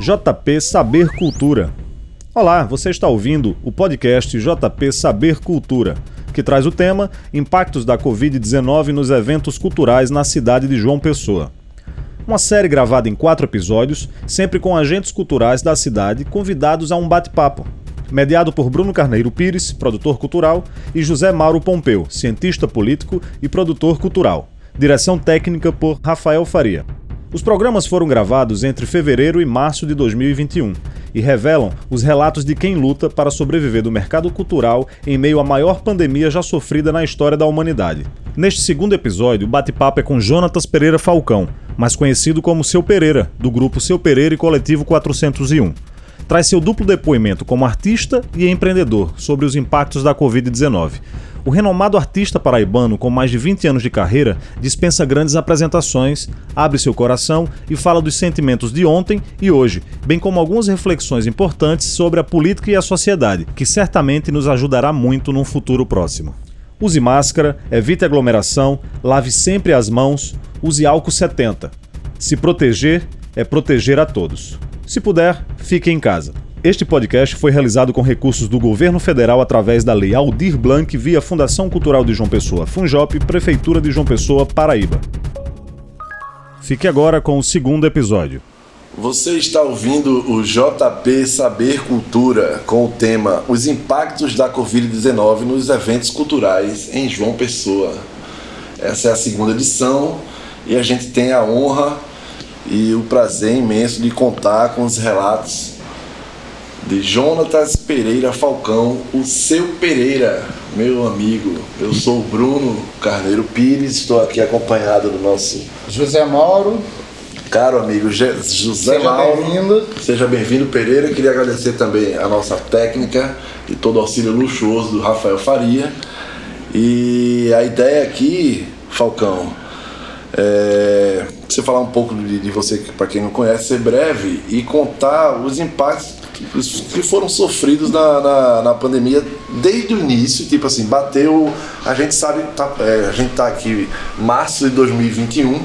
JP Saber Cultura. Olá, você está ouvindo o podcast JP Saber Cultura, que traz o tema Impactos da Covid-19 nos eventos culturais na cidade de João Pessoa. Uma série gravada em quatro episódios, sempre com agentes culturais da cidade convidados a um bate-papo. Mediado por Bruno Carneiro Pires, produtor cultural, e José Mauro Pompeu, cientista político e produtor cultural. Direção técnica por Rafael Faria. Os programas foram gravados entre fevereiro e março de 2021 e revelam os relatos de quem luta para sobreviver do mercado cultural em meio à maior pandemia já sofrida na história da humanidade. Neste segundo episódio, o bate-papo é com Jonatas Pereira Falcão, mais conhecido como Seu Pereira, do grupo Seu Pereira e Coletivo 401. Traz seu duplo depoimento como artista e empreendedor sobre os impactos da Covid-19. O renomado artista paraibano, com mais de 20 anos de carreira, dispensa grandes apresentações, abre seu coração e fala dos sentimentos de ontem e hoje, bem como algumas reflexões importantes sobre a política e a sociedade, que certamente nos ajudará muito num futuro próximo. Use máscara, evite aglomeração, lave sempre as mãos, use álcool 70. Se proteger é proteger a todos. Se puder, fique em casa. Este podcast foi realizado com recursos do governo federal através da Lei Aldir Blanc via Fundação Cultural de João Pessoa, Funjop, Prefeitura de João Pessoa, Paraíba. Fique agora com o segundo episódio. Você está ouvindo o JP Saber Cultura com o tema Os impactos da Covid-19 nos eventos culturais em João Pessoa. Essa é a segunda edição e a gente tem a honra e o prazer imenso de contar com os relatos de Jonatas Pereira Falcão, o seu Pereira, meu amigo. Eu sou o Bruno Carneiro Pires, estou aqui acompanhado do nosso José Mauro. Caro amigo José Seja Mauro. bem-vindo. Seja bem-vindo, Pereira. Queria agradecer também a nossa técnica e todo o auxílio luxuoso do Rafael Faria. E a ideia aqui, Falcão, é você falar um pouco de, de você, para quem não conhece, ser breve e contar os impactos que foram sofridos na, na, na pandemia desde o início, tipo assim, bateu, a gente sabe, tá, é, a gente tá aqui março de 2021,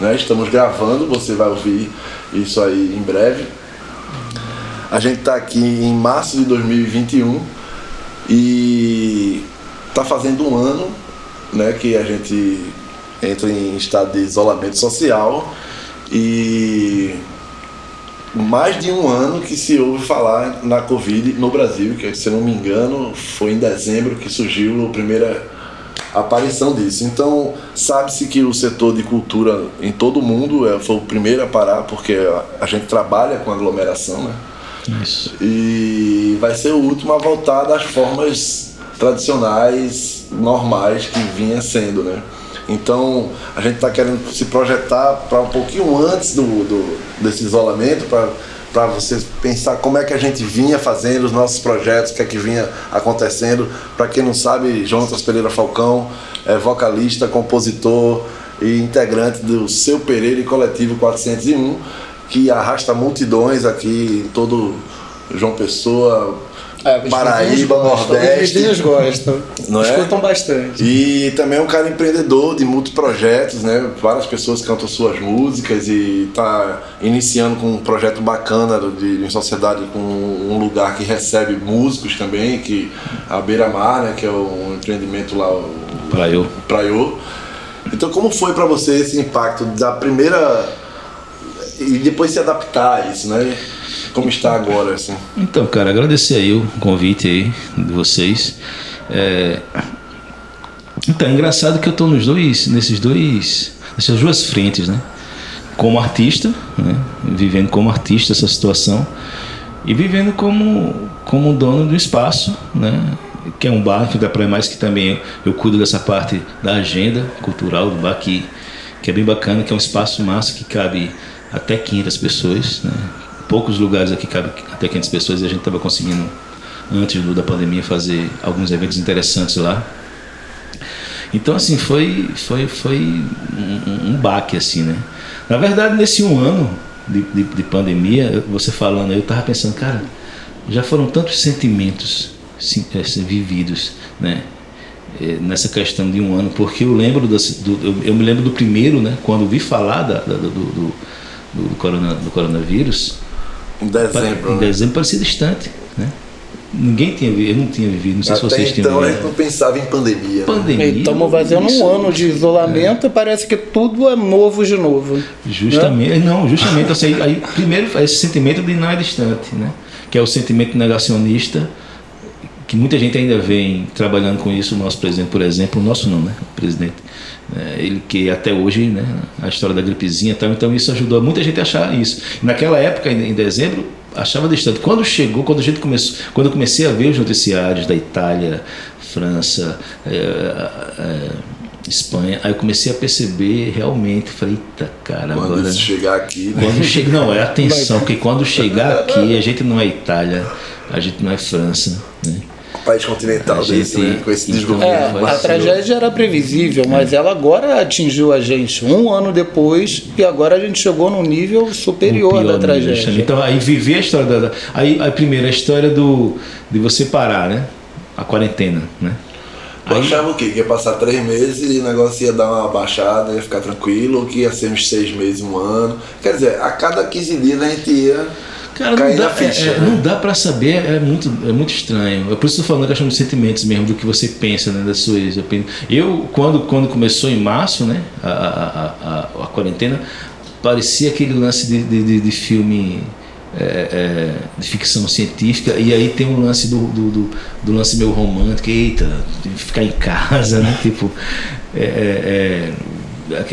né? Estamos gravando, você vai ouvir isso aí em breve. A gente tá aqui em março de 2021 e tá fazendo um ano, né, que a gente entra em estado de isolamento social e mais de um ano que se ouve falar na Covid no Brasil, que se não me engano foi em dezembro que surgiu a primeira aparição disso. Então sabe-se que o setor de cultura em todo o mundo é, foi o primeiro a parar porque a, a gente trabalha com aglomeração, né? Isso. E vai ser o último a voltar das formas tradicionais, normais que vinha sendo, né? Então a gente está querendo se projetar para um pouquinho antes do, do desse isolamento, para você pensar como é que a gente vinha fazendo os nossos projetos, o que é que vinha acontecendo. Para quem não sabe, Jonatas Pereira Falcão é vocalista, compositor e integrante do Seu Pereira e Coletivo 401, que arrasta multidões aqui em todo João Pessoa, É, os Paraíba, Os Nordeste. vizinhos gostam. Não é? Escutam bastante. E também é um cara empreendedor de muitos projetos, né? Várias pessoas cantam suas músicas e tá iniciando com um projeto bacana de, de sociedade com um lugar que recebe músicos também, que a Beira Mar, né? Que é um empreendimento lá, o Praiô. o Praiô. Então como foi para você esse impacto da primeira e depois se adaptar a isso, né? Como está agora, assim? Então, cara, agradecer aí o convite aí de vocês. É... Então, é engraçado que eu tô nos dois, nesses dois, nessas duas frentes, né? Como artista, né? Vivendo como artista essa situação e vivendo como como dono do espaço, né? Que é um bar que dá para mais que também eu cuido dessa parte da agenda cultural do bar que que é bem bacana, que é um espaço massa que cabe até 500 pessoas, né? Poucos lugares aqui cabe até 500 pessoas e a gente estava conseguindo antes do, da pandemia fazer alguns eventos interessantes lá. Então assim foi foi foi um, um- baque assim, né? Na verdade nesse um ano de, de, de pandemia, você falando, eu tava pensando, cara, já foram tantos sentimentos eh, vividos, né? Eh, Nessa questão de um ano, porque eu lembro das- do, eu, me lembro do primeiro, né? Quando vi falar da, da- do, do, do, do corona- do coronavírus, Em dezembro. Em né? dezembro parecia distante, né? Ninguém tinha vivido, eu não tinha vivido, não sei se Até vocês tinham então a gente não pensava em pandemia. né? Pandemia. Estamos fazendo isso- um ano de isolamento e parece que tudo é novo de novo. Justamente, não, justamente assim, aí, primeiro esse sentimento de não é distante, né? Que é o sentimento negacionista, que muita gente ainda vem trabalhando com isso, o nosso presidente, por exemplo, o nosso não, né? O presidente, né? ele que até hoje, né? A história da gripezinha e tal, então isso ajudou muita gente a achar isso. Naquela época, em em dezembro, achava distante. Quando chegou, quando a gente começou, quando eu comecei a ver os noticiários da Itália, França, eh, eh, Espanha, aí eu comecei a perceber realmente, falei, eita, cara, Quando agora. chegar aqui, né? Quando chega, não, é atenção, porque quando chegar aqui, a gente não é Itália, a gente não é França, né? País continental A desse, gente- né? com esse desgoverno. É, a tragédia era previsível, mas ela agora atingiu a gente um ano depois e agora a gente chegou num nível superior da nível, tragédia. Então, aí viver a história da. da- Aí, aí, primeiro, a história do, de você parar, né? A quarentena, né? Aí- achava o quê? Que ia passar três meses e o negócio ia dar uma baixada, ia ficar tranquilo, ou que ia ser uns seis meses, um ano. Quer dizer, a cada 15 dias a gente ia Cara, não dá, ficha. é- é- né? não dá pra saber, é muito, é muito estranho. É por isso que eu tô falando da questão dos sentimentos mesmo, do que você pensa, né, das suas opiniões. Eu, quando, quando começou em março, né, a, a, a, a, a quarentena, parecia aquele lance de, de, de- de filme é, é, de ficção científica, e aí tem um lance do, do, do, do lance meio romântico, eita, ficar em casa, né, tipo... é, é, é,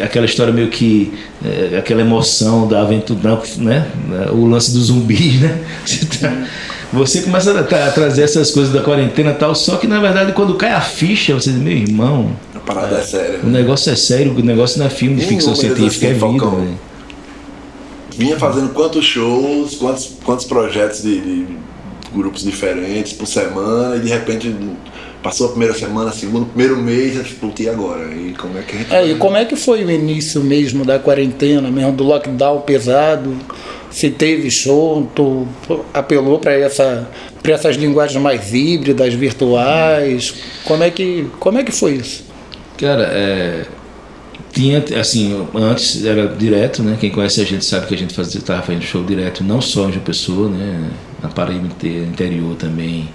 aquela história meio que é, aquela emoção da aventura, né? O lance dos zumbis, né? Você, tá- você começa a, a trazer essas coisas da quarentena e tal, só que na verdade quando cai a ficha, você diz, meu irmão, A parada é, séria. o negócio é sério, o negócio não é filme de ficção científica, é vida, velho. Vinha fazendo quantos shows, quantos, quantos projetos de, de grupos diferentes por semana e de repente passou a primeira semana, a segunda, primeiro mês, a gente putz, e agora? E como é que a gente. É, e como é que foi o início mesmo da quarentena, mesmo do lockdown pesado? Se teve show, tu apelou para essa, pra essas linguagens mais híbridas, virtuais? Como é que, como é que foi isso? Cara, é, tinha, assim, antes era direto, né? Quem conhece a gente sabe que a gente fazia, tava fazendo show direto, não só em João Pessoa, né? Na Paraíba interior também,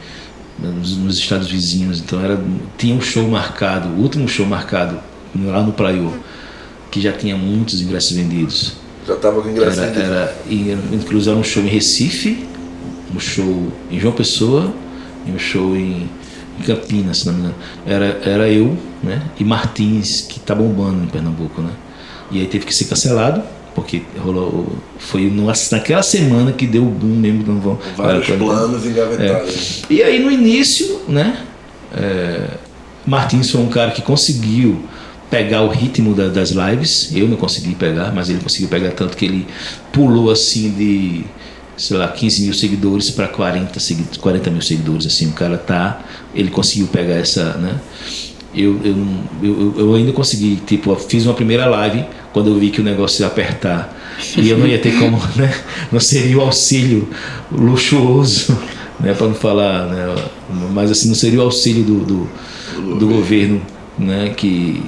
nos, nos estados vizinhos. Então era, tinha um show marcado, o último show marcado lá no Praiô, que já tinha muitos ingressos vendidos. Já tava com ingresso Era, vendido. era, inclusive era um show em Recife, um show em João Pessoa e um show em, em Campinas, se não me engano. Era, era eu né, e Martins, que tá bombando em Pernambuco. Né? E aí teve que ser cancelado, porque rolou, foi naquela semana que deu o boom mesmo. Não vão, Vários era- planos engavetados. e aí no início, né? é, Martins foi um cara que conseguiu pegar o ritmo da- das lives. Eu não consegui pegar, mas ele conseguiu pegar tanto que ele pulou assim de, sei lá, 15 mil seguidores para 40, segui- 40 mil seguidores. Assim, o cara tá. Ele conseguiu pegar essa, né? Eu, eu, eu, eu ainda consegui, tipo, fiz uma primeira live quando eu vi que o negócio ia apertar e eu não ia ter como, né? Não seria o auxílio luxuoso, né? Para não falar, né? Mas assim, não seria o auxílio do, do, do governo, né? Que,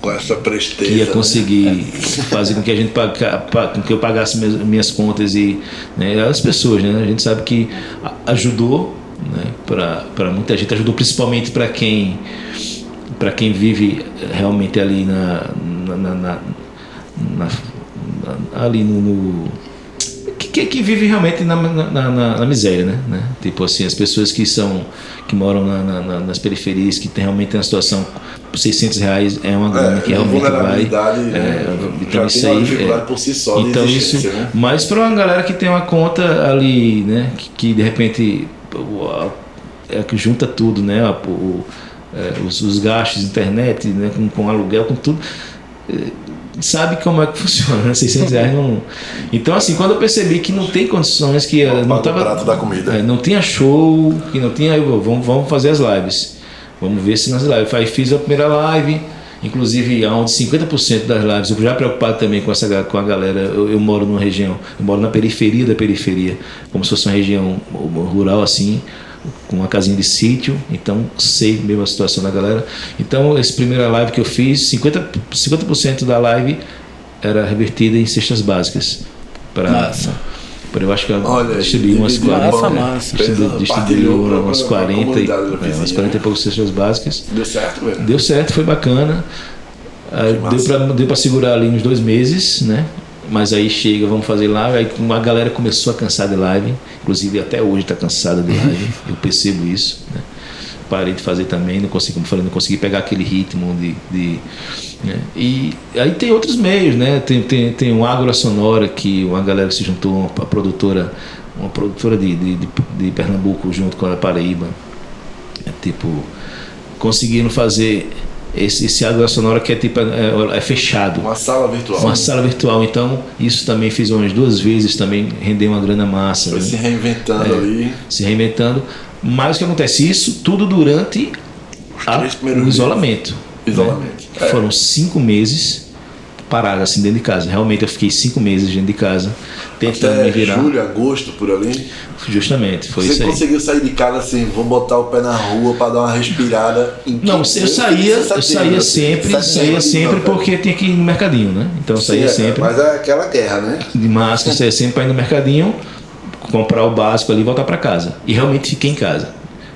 Com essa presteza. que ia né? conseguir fazer com que a gente paga, pa- com que eu pagasse minhas, minhas contas e né, as pessoas, né? A gente sabe que ajudou, né? Para muita gente ajudou, principalmente para quem para quem vive realmente ali na, na, na- na- ali no, no- que, que, vive realmente na, na, na- na miséria, né? né? Tipo assim, as pessoas que são que moram na- na- na- nas periferias, que tem, realmente uma situação por 600 reais é uma grana É, que realmente vai. É, então isso aí, é. por si só Então isso, né? mas para uma galera que tem uma conta ali, né, que, que de repente é que junta tudo, né, o- é, os, os gastos internet, né, com, com aluguel, com tudo, é, sabe como é que funciona, né? 600 reais não. Então assim, quando eu percebi que não tem condições, que eh, não tava, prato da comida. é, não tinha show, que não tinha, eu vamos, vamos fazer as lives, vamos ver se nas lives. Aí fiz a primeira live. Inclusive, onde 50% das lives, eu já preocupado também com, essa, com a galera. Eu, eu moro numa região, eu moro na periferia da periferia, como se fosse uma região rural assim, uma casinha de sítio, então sei mesmo a situação da galera. Então, essa primeira live que eu fiz, 50%, 50 da live era revertida em cestas básicas para Massa. Eu acho que eu distribuí umas dividiu 40. massa, né? massa. Distribuí, pra- umas pra 40, e, comunidade da é, umas vizinha. 40 e poucas cestas básicas. Deu certo, velho? Deu certo, foi bacana. Deu pra, deu pra segurar ali uns dois meses, né? Mas aí chega, vamos fazer live. Aí uma galera começou a cansar de live. Inclusive até hoje tá cansada de live. Eu percebo isso. Né? Parei de fazer também, não consegui, como falei, não consegui pegar aquele ritmo de. de né? E aí tem outros meios, né? Tem, tem, tem um Agro Sonora que uma galera se juntou, uma produtora, uma produtora de, de, de, de Pernambuco junto com a Paraíba. É, tipo, conseguiram fazer esse, esse Agro Sonora que é tipo é, é fechado. Uma sala virtual. Uma sala virtual, então isso também fiz umas duas vezes, também rendeu uma grana massa, Foi né? se reinventando É. ali. se reinventando. Mas o que acontece? Isso tudo durante a- o isolamento. Isolamento. né? Foram cinco meses parado assim dentro de casa. Realmente eu fiquei cinco meses dentro de casa, tentando me Até virar. julho, agosto, por ali. Justamente, foi Você isso aí. conseguiu sair de casa assim, vou botar o pé na rua para dar uma respirada. Em Não, eu saía, eu saía assim, sempre, saía de sempre novembro. porque tinha que ir no mercadinho, né? Então eu Sim, saía é, sempre. Mas é aquela guerra, né? de máscara, saía sempre para ir no mercadinho, comprar o básico ali e voltar para casa. E realmente fiquei em casa.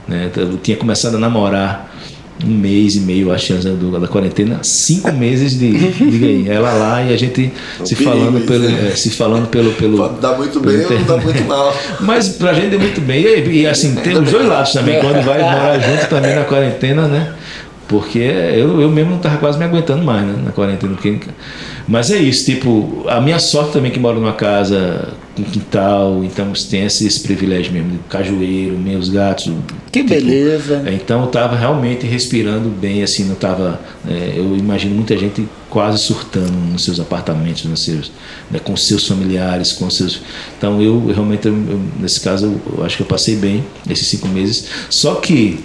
Né? Eu tinha começado a namorar um mês e meio, acho, antes da quarentena, cinco meses de, diga aí, ela lá e a gente se perigo falando isso, pelo, né? é, se falando pelo, pelo Pode dar muito pelo bem ou não dá internet. muito mal. Mas pra gente deu muito bem. E, e, assim, tem os dois lados também. Quando vai morar junto também na quarentena, né? Porque eu, eu mesmo não tava quase me aguentando mais, né? Na quarentena. Porque... Mas é isso, tipo, a minha sorte também que moro numa casa com quintal, então tem esse, esse privilégio mesmo, cajueiro, meus gatos. Que tipo, beleza. é, Então eu tava realmente respirando bem, assim, não tava. é, eu imagino muita gente quase surtando nos seus apartamentos, nos seus, né, com seus familiares, com seus. Então eu, realmente, eu, nesse caso, eu, eu acho que eu passei bem esses cinco meses. Só que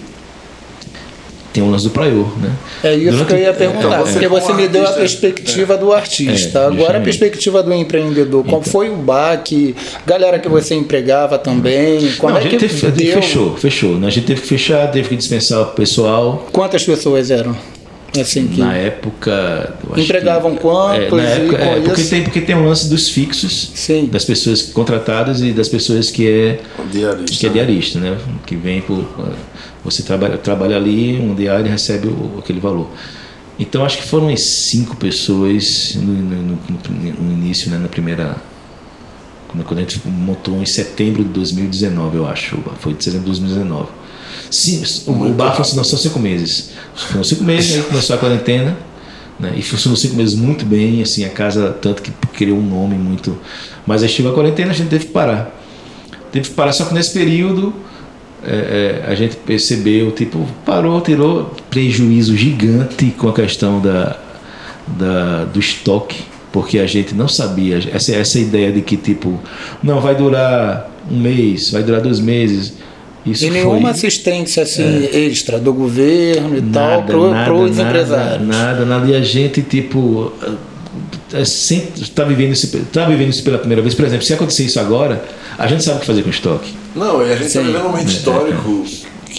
tem o lance do praior, né? É isso Durante- que eu ia perguntar, Então, você porque como você me deu a perspectiva do artista. É, Agora a perspectiva do empreendedor. Como foi o baque? Galera que você empregava também? Como Não, é a gente que teve- deu? fechou, fechou. né? A gente teve que fechar, teve que dispensar o pessoal. Quantas pessoas eram? Assim que Na época. Empregavam que- quantos É, na e época, é, porque, tem, porque tem um lance dos fixos, Sim. das pessoas contratadas e das pessoas que é, Diarista. que é diarista, né? Que vem por. Você trabalha, trabalha ali, um diário e recebe o- aquele valor. Então acho que foram umas cinco pessoas no, no- no- no início, né? Na primeira. Quando quando a gente montou em setembro de 2019, eu acho. Foi de setembro de 2019. Sim, o, o bar funcionou só cinco meses. Foram cinco meses, aí começou a quarentena. Né? E funcionou cinco meses muito bem, assim, a casa, tanto que criou um nome muito. Mas aí chegou a quarentena, a gente teve que parar. Teve que parar, só que nesse período é, é, a gente percebeu, tipo, parou, tirou prejuízo gigante com a questão da, da, do estoque, porque a gente não sabia, essa, essa ideia de que, tipo, não, vai durar um mês, vai durar dois meses. Isso E foi- nenhuma assistência assim extra do governo e tal para os nada, empresários. Nada, nada. E a gente, tipo, é, está vivendo, isso, tá vivendo isso pela primeira vez. Por exemplo, se acontecer isso agora, a gente sabe o que fazer com estoque. Não, e a gente está vivendo um momento histórico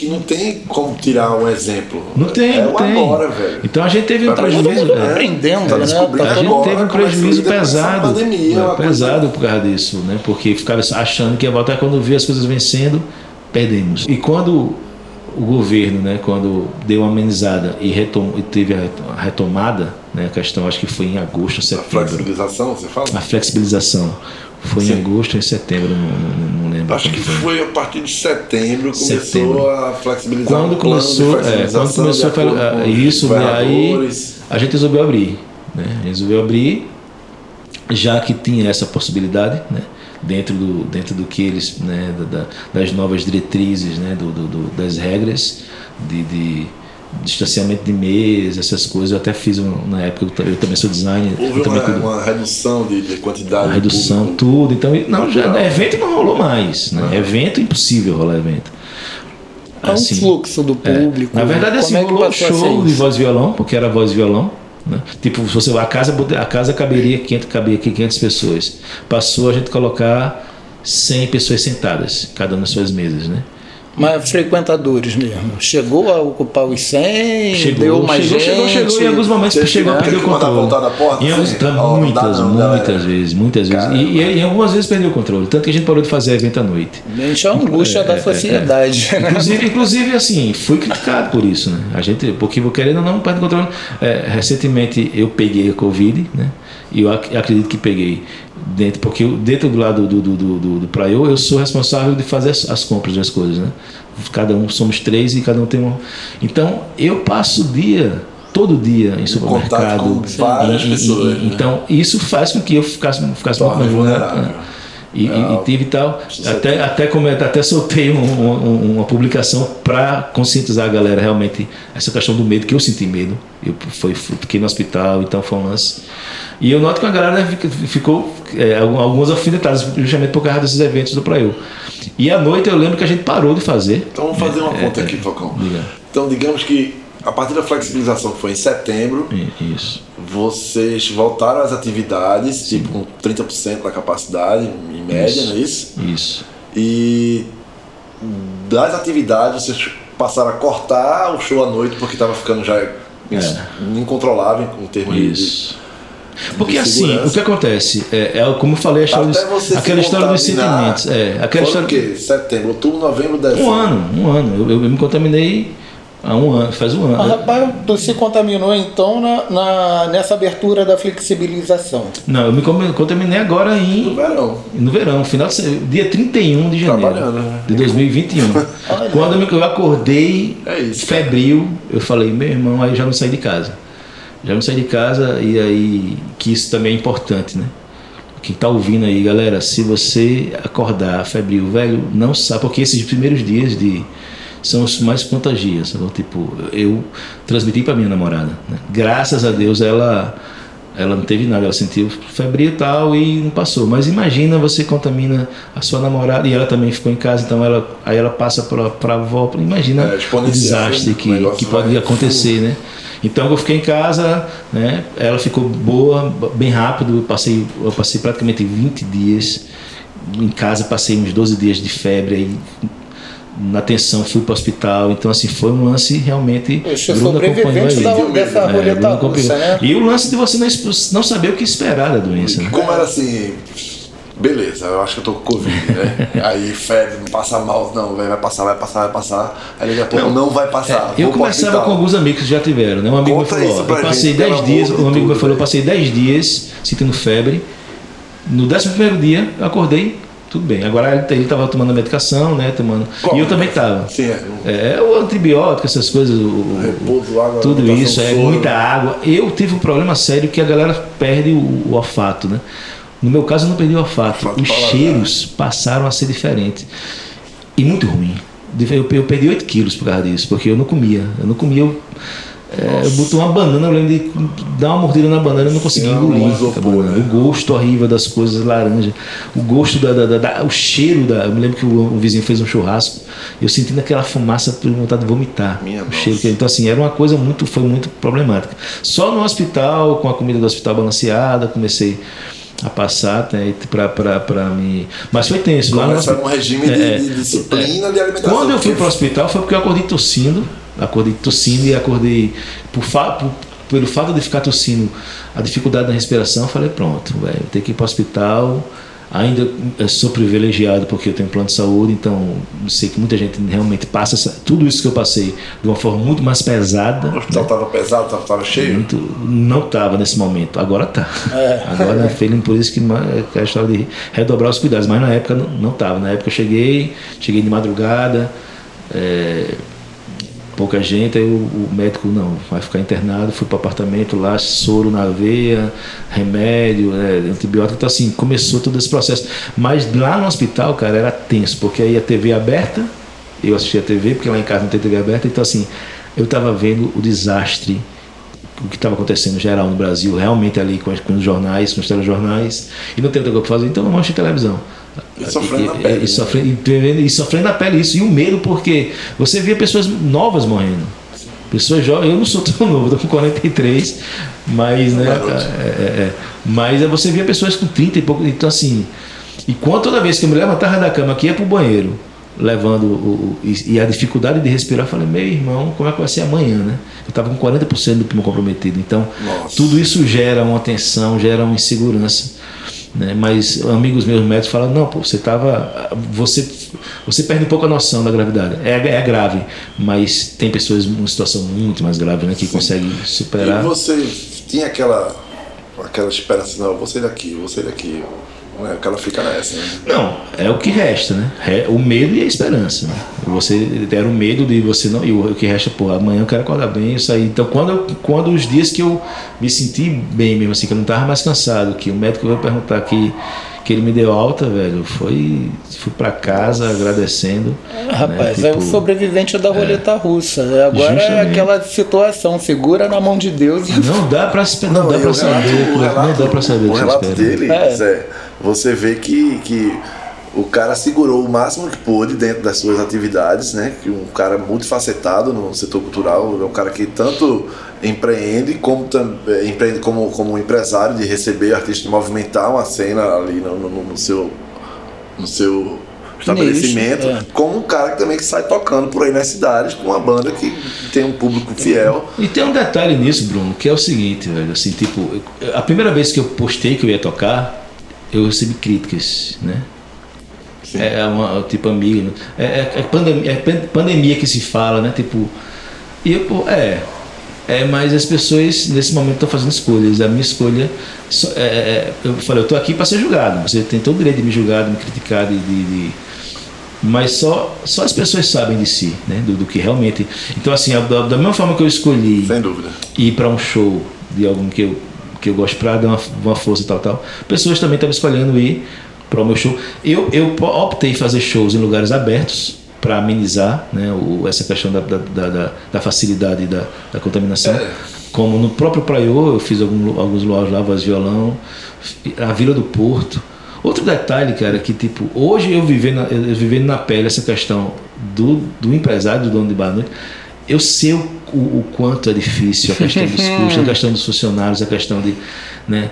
que não tem como tirar um exemplo. Não tem, é não o tem. agora, velho. Então a gente teve um prejuízo. todo mundo é. aprendendo, Tá né? descobrindo Tá A gente agora, teve um é prejuízo pesado, pandemia, né, pesado por causa disso, né? Porque ficava achando que ia voltar quando via as coisas vencendo, perdemos. E quando o governo, né, quando deu uma amenizada e, retom e teve a a retomada, né, a questão acho que foi em agosto, A setembro, flexibilização, você fala? a flexibilização foi em Sim. agosto ou em setembro, não, não, não lembro. Acho que foi. foi a partir de setembro começou Setembro. a flexibilizar Quando começou, é, quando começou a- isso, né, aí a gente resolveu abrir. Né? Resolveu abrir, já que tinha essa possibilidade, né? dentro, do, dentro do que eles, né? da- da- das novas diretrizes, né? do, do- do- das regras de, de distanciamento de mesa, essas coisas. Eu até fiz um, na época, eu, ta- eu também sou designer. Houve eu também uma, cuido- uma redução de, de quantidade a de redução, público. tudo. Então, não, já, Natural. evento não rolou mais. Né? Evento impossível rolar evento. É um Assim, fluxo do é. público. Na verdade, assim, Como é que rolou show de voz e violão, porque era voz e violão. Né? Tipo, se você, a, casa, a casa caberia 500, cabia aqui 500 pessoas. Passou a gente colocar 100 pessoas sentadas, cada uma nas suas mesas. Né? Mas frequentadores mesmo. Chegou a ocupar os 100, Chegou, deu mais chegou, gente. chegou, chegou, em alguns momentos Você chegou a perder o controle. voltar da porta, Em alguns- assim? muitas, não, muitas vezes, muitas vezes. E, e, e algumas vezes perdeu o controle. Tanto que a gente parou de fazer evento à noite. Gente, é a angústia da sociedade. né? Inclusive, inclusive, assim, fui criticado por isso, né? A gente, porque querendo ou não, perde o controle. É, recentemente eu peguei a Covid, né? E eu ac- acredito que peguei dentro, porque dentro do lado do, do, do, do, do Praiô, eu sou responsável de fazer as, as compras das coisas, né? Cada um, somos três e cada um tem um. Então, eu passo o dia, todo dia em supermercado. com várias e- e- pessoas, né? Então, isso faz com que eu ficasse, ficasse muito mais vulnerável. vulnerável. Né? E, e- e tive tal. Até, até, até soltei um- um- uma publicação para conscientizar a galera realmente essa questão do medo, que eu senti medo. Eu foi, fui- fiquei no hospital, então foi um lance. E eu noto que a galera fica- ficou é, algum- algumas alfinetadas, justamente por causa desses eventos do Praio. E à noite eu lembro que a gente parou de fazer. Então vamos fazer uma É, conta é, aqui, Falcão. diga. Então digamos que a partir da flexibilização que foi em setembro, Isso. Vocês voltaram às atividades, tipo com 30% da capacidade, em média, Isso. não é isso? Isso. E das atividades vocês passaram a cortar o show à noite porque estava ficando já ins- incontrolável em termos de- Isso. Porque de assim, segurança. o que acontece? É, é como eu falei, a história dos- você aquela história dos sentimentos. É, aquela história. o quê? Setembro, outubro, novembro, dezembro. Um ano, um ano. Eu, eu me contaminei há um ano, faz um Mas, ano. rapaz, tu se contaminou então na, na- nessa abertura da flexibilização. Não, eu me contaminei agora No em, verão. no verão, final dia 31 de janeiro Trabalhando, né? de 2021. Olha. Quando eu, me- eu acordei É febril, eu falei, meu irmão, aí eu já não saí de casa. Já não saí de casa e aí que isso também é importante, né? Quem tá ouvindo aí, galera, se você acordar febril, velho, não sabe, porque esses primeiros dias de são os mais contagios. sabe? Tipo, eu transmiti para minha namorada. né? Graças a Deus ela ela não teve nada, ela sentiu febril e tal e não passou. Mas imagina você contamina a sua namorada e ela também ficou em casa, então ela aí ela passa para para avó, imagina É, o desastre o que, negócio que pode acontecer, né? Então eu fiquei em casa, né? Ela ficou boa, bem rápido. Eu passei, eu passei praticamente 20 dias em casa, passei uns 12 dias de febre aí na tensão, fui para o hospital. Então assim, foi um lance realmente acompanhou sobrevivente da, dessa É, roleta Bruno russa, acompanhou. né? E o lance de você não, não saber o que esperar da doença, né? Como era assim, beleza, eu acho que eu tô com Covid, né? Aí febre, não passa mal, não, vai passar, vai passar, vai passar. Aí daqui a pouco não, vai passar. É, eu conversava com alguns amigos que já tiveram, né? Um amigo Conta me falou, isso ó, eu passei gente, 10 pelo dias, um amigo me tudo, falou, eu velho. passei 10 dias sentindo febre. No 11 primeiro dia, eu acordei, tudo bem. Agora ele- estava tomando a medicação, né? Tomando. Qual? E eu também estava. Sim, é. É, o antibiótico, essas coisas, o- o, Repouso, água, tudo alimentação, isso, é soro. muita água. Eu tive um problema sério que a galera perde o, o olfato, né? No meu caso, eu não perdi o olfato. Olfato Os cheiros passaram a ser diferentes. E muito ruim. Eu, eu perdi 8 quilos por causa disso, porque eu não comia. Eu não comia. Eu, é, eu botou uma banana, eu lembro de dar uma mordida na banana e não conseguia Sim, engolir. isopor, banana. né? O gosto horrível das coisas laranja. O gosto da, da- da- da- o cheiro da. Eu me lembro que o, o vizinho fez um churrasco. Eu sentindo aquela fumaça por vontade de vomitar. Minha o cheiro que então assim era uma coisa muito foi muito problemática. Só no hospital com a comida do hospital balanceada comecei a passar né, pra me. Mas foi tenso. Começar hospi- um regime de, É, de disciplina de alimentação. quando eu fui para o hospital foi porque eu acordei tossindo, acordei tossindo e acordei por, fa por pelo fato de ficar tossindo, a dificuldade na respiração, falei pronto, velho, tenho que ir para o hospital. Ainda eh, sou privilegiado porque eu tenho plano de saúde, então sei que muita gente realmente passa essa- tudo isso que eu passei de uma forma muito mais pesada. O hospital estava pesado, estava tava cheio. Muito, não estava nesse momento, agora está. Agora, feliz por isso que, ma- que é a história de redobrar os cuidados, mas na época não estava. Na época eu cheguei, cheguei de madrugada, é, pouca gente, aí o, o médico não, vai ficar internado, fui para o apartamento lá, soro na veia, remédio, né, antibiótico, então assim, começou todo esse processo. Mas lá no hospital, cara, era tenso, porque aí a TV aberta, eu assistia a TV, porque lá em casa não tem TV aberta, então assim, eu estava vendo o desastre o que estava acontecendo em geral no Brasil, realmente ali com, os jornais, com os telejornais, e não tem outra coisa para fazer, então vamos assistir televisão. E sofrendo na pele, E, sofrendo, e sofrendo na pele isso. E o medo, porque você via pessoas novas morrendo. Pessoas jovens, eu não sou tão novo, estou com 43, mas, né, cara, é, é, é. mas você via pessoas com 30 e pouco, então assim, e quando toda vez que eu me levantava da cama aqui ia pro banheiro, levando o, o, e, e a dificuldade de respirar, eu falei, meu irmão, como é que vai ser amanhã, né? Eu estava com 40% do pulmão comprometido. Então, Nossa. tudo isso gera uma tensão, gera uma insegurança. Né? Mas amigos meus médicos falam, não, pô, você estava. Você, você perde um pouco a noção da gravidade. É, é grave, mas tem pessoas em uma situação muito mais grave né, que conseguem superar. E você tinha aquela, aquela esperança, não, você daqui, você daqui. Né? Que ela fica nessa, né? Não, é o que resta, né? É o medo e a esperança. Né? Você era o medo de você não. E o que resta, pô, amanhã eu quero acordar bem isso aí. Então, quando, eu, quando os dias que eu me senti bem mesmo, assim, que eu não estava mais cansado, que o médico veio perguntar que, que ele me deu alta, velho, foi. Fui para casa agradecendo. Rapaz, né? é o sobrevivente da roleta russa. Agora é Justamente. aquela situação, segura na mão de Deus e Não dá pra, não, dá e pra o saber. relato- o não relato- dá pra saber. O o que relato espera. dele, É. Zé, você vê que, que o cara segurou o máximo que pôde dentro das suas atividades, né? Que um cara multifacetado no setor cultural, é um cara que tanto empreende como eh, empreende como, como empresário de receber artistas, de movimentar uma cena ali no, no- no seu no seu estabelecimento, Nicho, é. como um cara que também que sai tocando por aí nas cidades com uma banda que tem um público fiel. E tem um detalhe nisso, Bruno, que é o seguinte, velho, assim, tipo, a primeira vez que eu postei que eu ia tocar, eu recebi críticas, né? É uma, tipo, amiga, né? é, é, é pandemia, é pan- pandemia que se fala, né? Tipo, e eu, é, é, mas as pessoas nesse momento estão fazendo escolhas. A minha escolha, só- é, é, eu falei, eu tô aqui para ser julgado. Você tem todo o direito de me julgar, de me criticar, de, de- de- mas só, só as pessoas sabem de si, né? Do, do que realmente. Então, assim, da, da mesma forma que eu escolhi Sem dúvida. ir para um show de algum que eu, que eu gosto para dar uma, uma força e tal, tal, pessoas também estavam escolhendo ir para o meu show. Eu, eu optei fazer shows em lugares abertos para amenizar né, o, essa questão da, da, da, da- da facilidade da, da contaminação. É. Como no próprio Praiô, eu fiz algum, alguns lugares lá, voz violão, a Vila do Porto. Outro detalhe, cara, que tipo, hoje eu vivendo, eu vivendo na pele essa questão do, do empresário, do dono de bar noite, eu sei o, o, o quanto é difícil a questão dos custos, a questão dos funcionários, a questão de, né,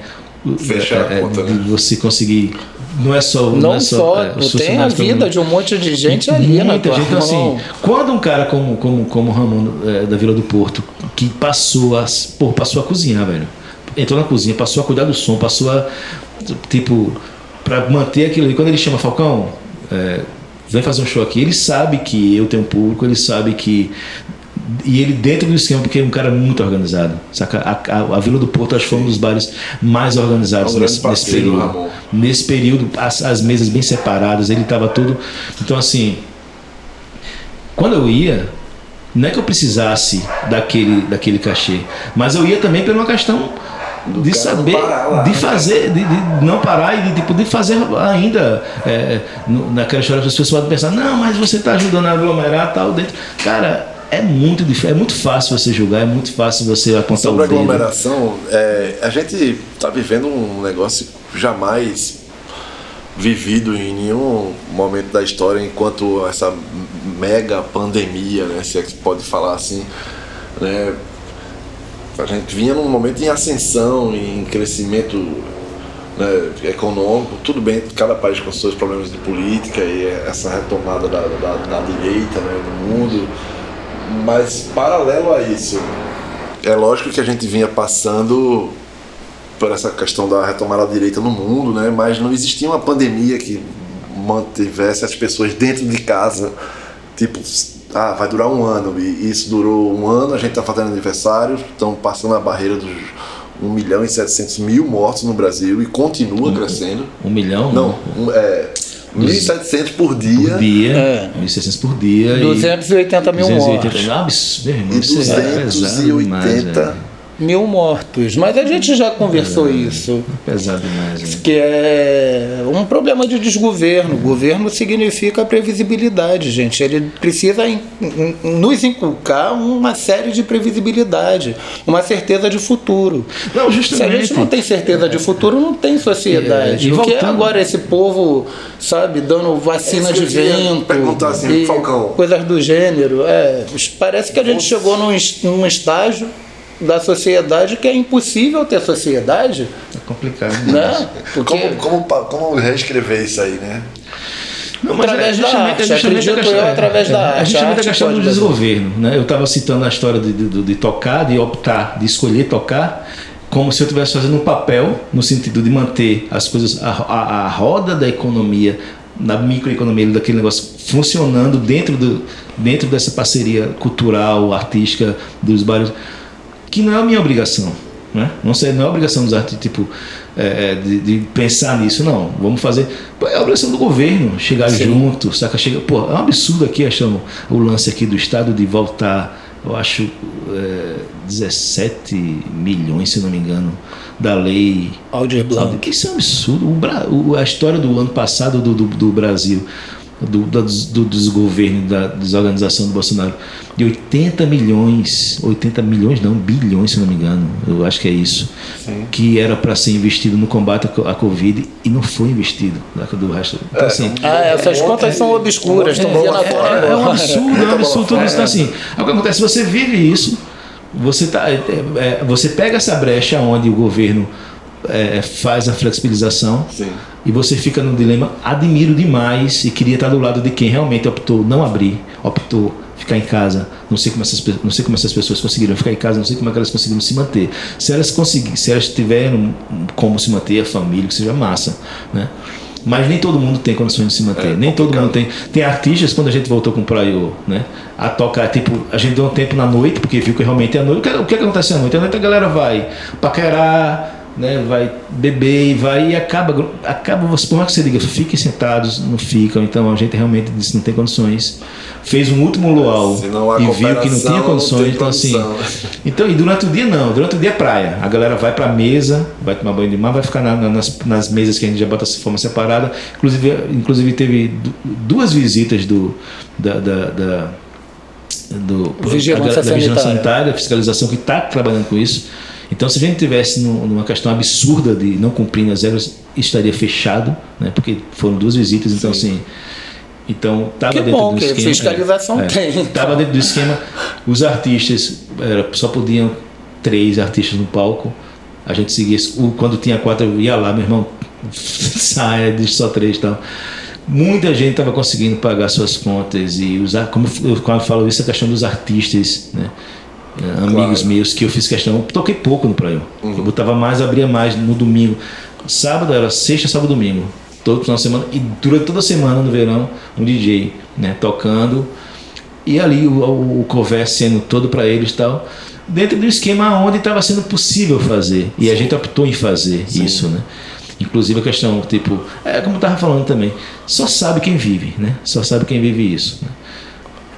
Fechar a conta, de né? você conseguir, não é só, não, é só, é, tem a vida de um monte de gente ali na Muita tua gente, então, mão. assim, quando um cara como, como, como o Ramon é, da Vila do Porto, que passou a, pô, passou a cozinhar, velho. Entrou na cozinha, passou a cuidar do som, passou a. Tipo, pra manter aquilo ali. Quando ele chama Falcão, é, vem fazer um show aqui, ele sabe que eu tenho um público, ele sabe que. E ele dentro do esquema, porque é um cara muito organizado. Saca? A, a, a Vila do Porto acho que foi um dos bares mais organizados É nesse, nesse período. Ramon. Nesse período, as, as mesas bem separadas, ele estava tudo. Então, assim, quando eu ia, não é que eu precisasse daquele, daquele cachê, mas eu ia também por uma questão de saber, lá, de né? fazer, de, de não parar e de, tipo, de fazer ainda é, no- naquela história as pessoas podem pensar, não, mas você está ajudando a aglomerar tal dentro. Cara, é muito difícil, é muito fácil você julgar, é muito fácil você apontar Sobre o dedo. aglomeração, é, a gente está vivendo um negócio jamais vivido em nenhum momento da história enquanto essa mega pandemia, né, se é que pode falar assim, né, a gente vinha num momento em ascensão, em crescimento né, econômico, tudo bem, cada país com seus problemas de política e essa retomada da, da, da direita né, no mundo, mas paralelo a isso, é lógico que a gente vinha passando por essa questão da retomada da direita no mundo, né? Mas não existia uma pandemia que mantivesse as pessoas dentro de casa, tipo, ah, vai durar um ano. E isso durou um ano, a gente está fazendo aniversário, estão passando a barreira dos 1 milhão e 700 mil mortos no Brasil e continua crescendo. Um milhão? Não, um, é, 1.700 por dia. Por dia, É. 1.600 por dia. e 280 mil 280 mortos. mil. Ah, absurdo, meu irmão, E isso é pesado demais, 280 velho. Mil mortos. Mas a gente já conversou isso. Pesado demais, né? Que é um problema de desgoverno. Governo significa previsibilidade, gente. Ele precisa in- in- nos inculcar uma série de previsibilidade, uma certeza de futuro. Não, Se a justamente. gente não tem certeza de futuro, não tem sociedade. É, e Porque voltando- agora esse povo, sabe, dando vacina É de que vento, perguntar assim, Falcão. coisas do gênero. É, parece que a gente chegou num, num estágio da sociedade que é impossível ter sociedade, É complicado. né? Porque Como, como, como reescrever isso aí, né? Não, mas através é da arte. é justamente questão, eu através é, da é arte. justamente a arte questão do desgoverno. Né? Eu estava citando a história de, de, de tocar, de optar, de escolher tocar, como se eu estivesse fazendo um papel no sentido de manter as coisas, a, a, a roda da economia, na microeconomia daquele negócio funcionando dentro, do, dentro dessa parceria cultural, artística dos bairros, que não é a minha obrigação. Né? Não, sei, não é obrigação dos artistas, tipo, é, é, de, de pensar nisso, não. Vamos fazer. Pô, É a obrigação do governo chegar Sim. junto, saca? Chega, pô, é um absurdo aqui, achamos o lance aqui do Estado de voltar, eu acho, é, 17 milhões, se não me engano, da lei. Aldir Blanc. Que isso é um absurdo. O- a história do ano passado do, do, do Brasil, do, da- do desgoverno, da desorganização do Bolsonaro, de 80 milhões, 80 milhões não, bilhões, se não me engano, eu acho que é isso, que era para ser investido no combate à co- à Covid e não foi investido né, do resto. Então, assim, Ah, essas contas são obscuras, estão agora. é, é um absurdo, é um absurdo tudo isso. Então, assim, o que acontece? Você vive isso, você, tá, é, é, você pega essa brecha onde o governo é, faz a flexibilização Sim. E você fica no dilema. Admiro demais e queria estar do lado de quem realmente optou não abrir, optou ficar em casa. Não sei como essas, não sei como essas pessoas conseguiram ficar em casa, não sei como é elas conseguiram se manter. Se elas conseguirem, se elas tiveram como se manter, a família, que seja massa, né? Mas nem todo mundo tem condições de se manter. É nem todo mundo tem. Tem artistas, quando a gente voltou com o Praio, né? A tocar, tipo, a gente deu um tempo na noite, porque viu que realmente é a noite. O que, o que acontece à noite? À noite a galera vai paquerar, né? Vai beber e vai e acaba. acaba você, por mais que você diga, fiquem sentados, não ficam. Então a gente realmente disse não tem condições. Fez um último luau não e viu que não tinha não condições. tem então, assim. Então, e durante o dia não, durante o dia é praia. A galera vai pra mesa, vai tomar banho de mar, vai ficar na- na- nas, nas mesas que a gente já bota de forma separada. Inclusive, inclusive teve du- duas visitas do. Da, da, da- do Vigilância da, da vigilância sanitária. sanitária, fiscalização que está trabalhando com isso. Então, se a gente tivesse num- numa questão absurda de não cumprir as regras, estaria fechado, né? Porque foram duas visitas, então assim. Então, estava dentro bom do que esquema. fiscalização tem, então. Estava dentro do esquema. Os artistas era, só podiam três artistas no palco. A gente seguia. quando tinha quatro, eu ia lá, meu irmão, saia, deixa só três e tal. Muita gente estava conseguindo pagar suas contas e usar, como eu, quando falo isso, a questão dos artistas, né? Eh, Amigos meus que eu fiz questão, eu toquei pouco no Praio. Eu botava mais, abria mais no domingo. Sábado era sexta, sábado, domingo. Todo final de semana. E durante toda a semana no verão, um DJ, né? Tocando. E ali o, o, o cover sendo todo para eles e tal. Dentro do esquema onde estava sendo possível fazer. E a gente optou em fazer isso, né? Inclusive a questão, tipo, é como eu tava falando também, só sabe quem vive, né? Só sabe quem vive isso. Né?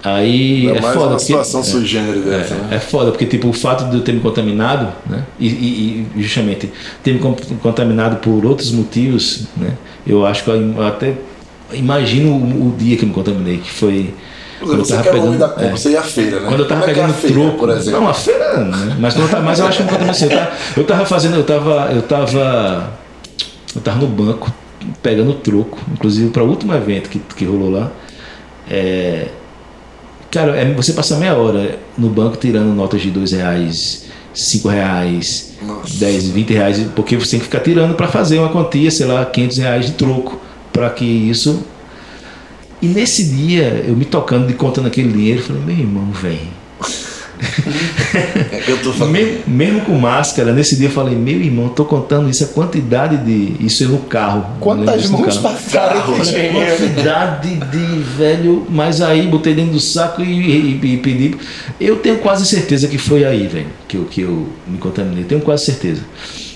Aí é mais foda. uma porque- situação sui generis dessa, né? é, é foda, porque tipo, o fato de eu ter me contaminado, né? E, e- e, justamente ter me con- contaminado por outros motivos, né? Eu acho que eu eu até imagino o, o dia que eu me contaminei, que foi. Exemplo, eu tava é da pegando- compra, é. você ia à feira, né? Quando eu tava é é pegando feira, troco, por exemplo. Não, a feira, né? mas, eu tava- mas eu acho que não aconteceu assim. Eu tava, eu tava fazendo, eu tava, eu tava, eu tava no banco pegando troco, inclusive para o último evento que, que rolou lá. É, cara, é você passar meia hora no banco tirando notas de dois reais, cinco reais, Nossa. 10, 20 reais, porque você tem que ficar tirando para fazer uma quantia, sei lá, 500 reais de troco, para que isso e nesse dia, eu me tocando de contando aquele dinheiro, eu falei, meu irmão, velho. É eu tô falando. Mesmo, mesmo com máscara, nesse dia eu falei, meu irmão, tô contando isso, a quantidade de. Isso é no carro. Quantas mãos passaram Carro, dinheiro? quantidade de velho, mas aí botei dentro do saco e, e- e pedi. Eu tenho quase certeza que foi aí, velho, que eu, que eu me contaminei. Tenho quase certeza.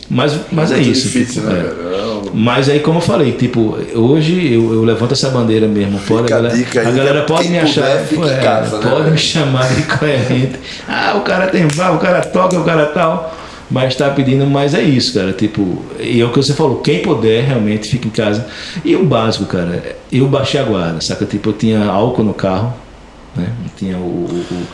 Mas, mas é Muito isso. difícil, tipo, né, é. É Mas aí, como eu falei, tipo, hoje eu, eu levanto essa bandeira mesmo. Pode, a galera, a galera quem pode me puder, achar. em é, casa, né, pode velho? me chamar de coerente. Ah, o cara tem bar, o cara toca, o cara tal. Mas tá pedindo, mas é isso, cara. Tipo, e é o que você falou, quem puder realmente fica em casa. E o básico, cara, eu baixei a guarda, saca? Tipo, eu tinha álcool no carro, né? Tinha o. o- o-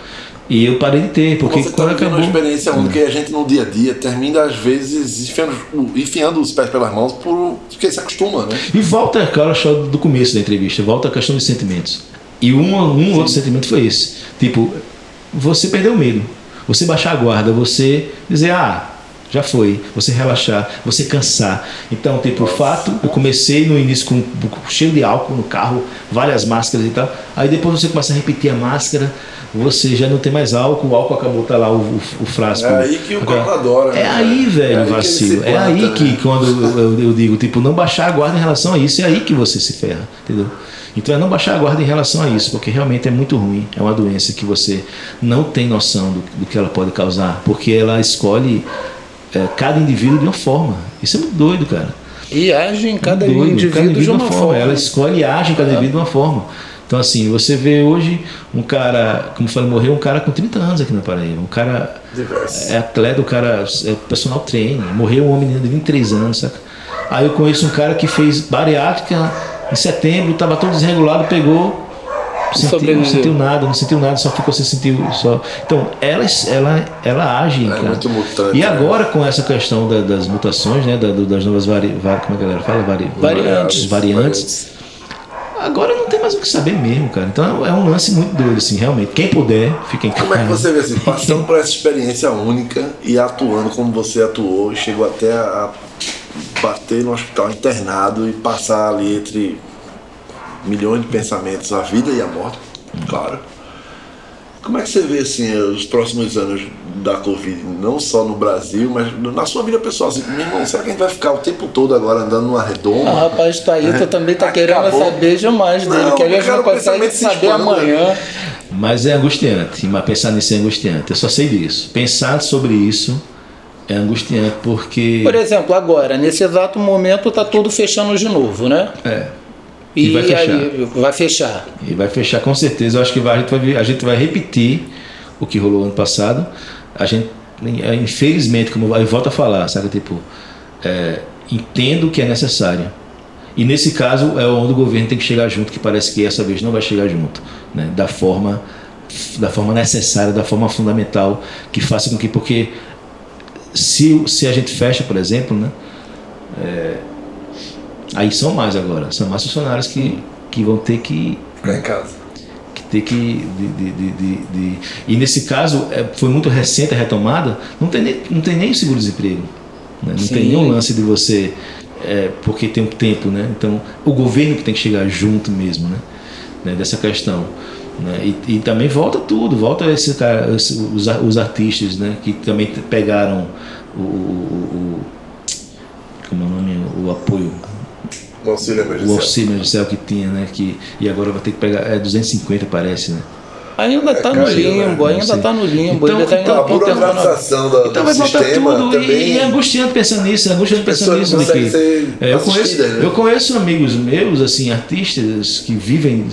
e eu parei de ter, porque você tá quando vivendo acabou. uma experiência única e a gente no dia a dia termina às vezes enfiando, enfiando os pés pelas mãos por, porque se acostuma, né? E volta história do começo da entrevista, volta a questão dos sentimentos. E um, um outro sentimento foi esse. Tipo, você perdeu o medo. Você baixar a guarda, você dizer, ah, Já foi. Você relaxar, você cansar. Então, tipo, o fato, eu comecei no início com cheio de álcool no carro, várias máscaras e tal. Aí depois você começa a repetir a máscara, você já não tem mais álcool, o álcool acabou, tá lá o, o, o frasco. É aí que o corpo adora. É né? aí, velho, É aí vacilo. se é aí planta, que, né? quando eu, eu- digo, tipo, não baixar a guarda em relação a isso, é aí que você se ferra, entendeu? Então é não baixar a guarda em relação a isso, porque realmente é muito ruim. É uma doença que você não tem noção do, do que ela pode causar, porque ela escolhe é, cada indivíduo de uma forma. Isso é muito doido, cara. E age em cada Doido, indivíduo, cada indivíduo de uma forma. Ela escolhe e age em cada indivíduo de uma forma. Então, assim, você vê hoje um cara, como eu falei, morreu um cara com 30 anos aqui na Paraíba. Um cara Diverso. é atleta, o cara é personal trainer. Morreu um homem de 23 anos, saca? Aí eu conheço um cara que fez bariátrica em setembro, estava todo desregulado, pegou. Sentiu, não sentiu nada, não sentiu nada, só ficou sem sentir só. Então, ela, ela, ela age, cara. muito mutante, E né? agora com essa questão da- das mutações, né, da- das novas vari, como é a galera fala? Vari, Variantes. variantes. Agora não tem mais o que saber mesmo, cara. Então é um lance muito doido, assim, realmente. Quem puder, fica em casa. Como é que você vê assim, passando por essa experiência única e atuando como você atuou, e chegou até a bater no hospital internado e passar ali entre milhões de pensamentos, a vida e a morte, claro. Como é que você vê assim os próximos anos da Covid, não só no Brasil, mas na sua vida pessoal? Assim, meu irmão, será que a gente vai ficar o tempo todo agora andando numa redoma? Ah, rapaz, Thaíta também tá querendo Acabou. saber demais dele, Não, que a gente não o consegue pensamento se saber amanhã. Mas é angustiante, mas pensar nisso é angustiante. Eu só sei disso. Pensar sobre isso é angustiante porque. Por exemplo, agora, nesse exato momento, tá tudo fechando de novo, né? É. E, E vai fechar. aí vai fechar. E vai fechar com certeza. Eu acho que vai, a, gente vai, a gente vai repetir o que rolou ano passado. A gente, eh, infelizmente, como eu volto a falar, sabe? Tipo, é, entendo que é necessário. E nesse caso é onde o governo tem que chegar junto, que parece que essa vez não vai chegar junto, né? da forma da forma necessária, da forma fundamental, que faça com que porque se, se a gente fecha, por exemplo, né? É, aí são mais agora, são mais funcionários que, que vão ter que Ficar em casa. Ter que de, de, de, de- e nesse caso é, foi muito recente a retomada não tem nem não tem nem o seguro desemprego né? não Sim. tem nenhum lance de você é, porque tem um tempo né então o governo que tem que chegar junto mesmo né, né, dessa questão né? e, e também volta tudo volta esse cara esse- os, os artistas né que também pegaram o, o- o- como é o nome o apoio O auxílio o emergencial. auxílio emergencial que tinha, né? Que, e agora vai ter que pegar. É 250, parece, né? Ainda tá no caiu, né? limbo, ainda Sim. tá no limbo. Então- ainda tá então A burocratização do, Então do vai voltar sistema tudo. também. E, e é angustiante pensando nisso, é angustiante pensando nisso. Nick. ser É, eu, conheço, né? eu conheço amigos meus, assim, artistas que vivem.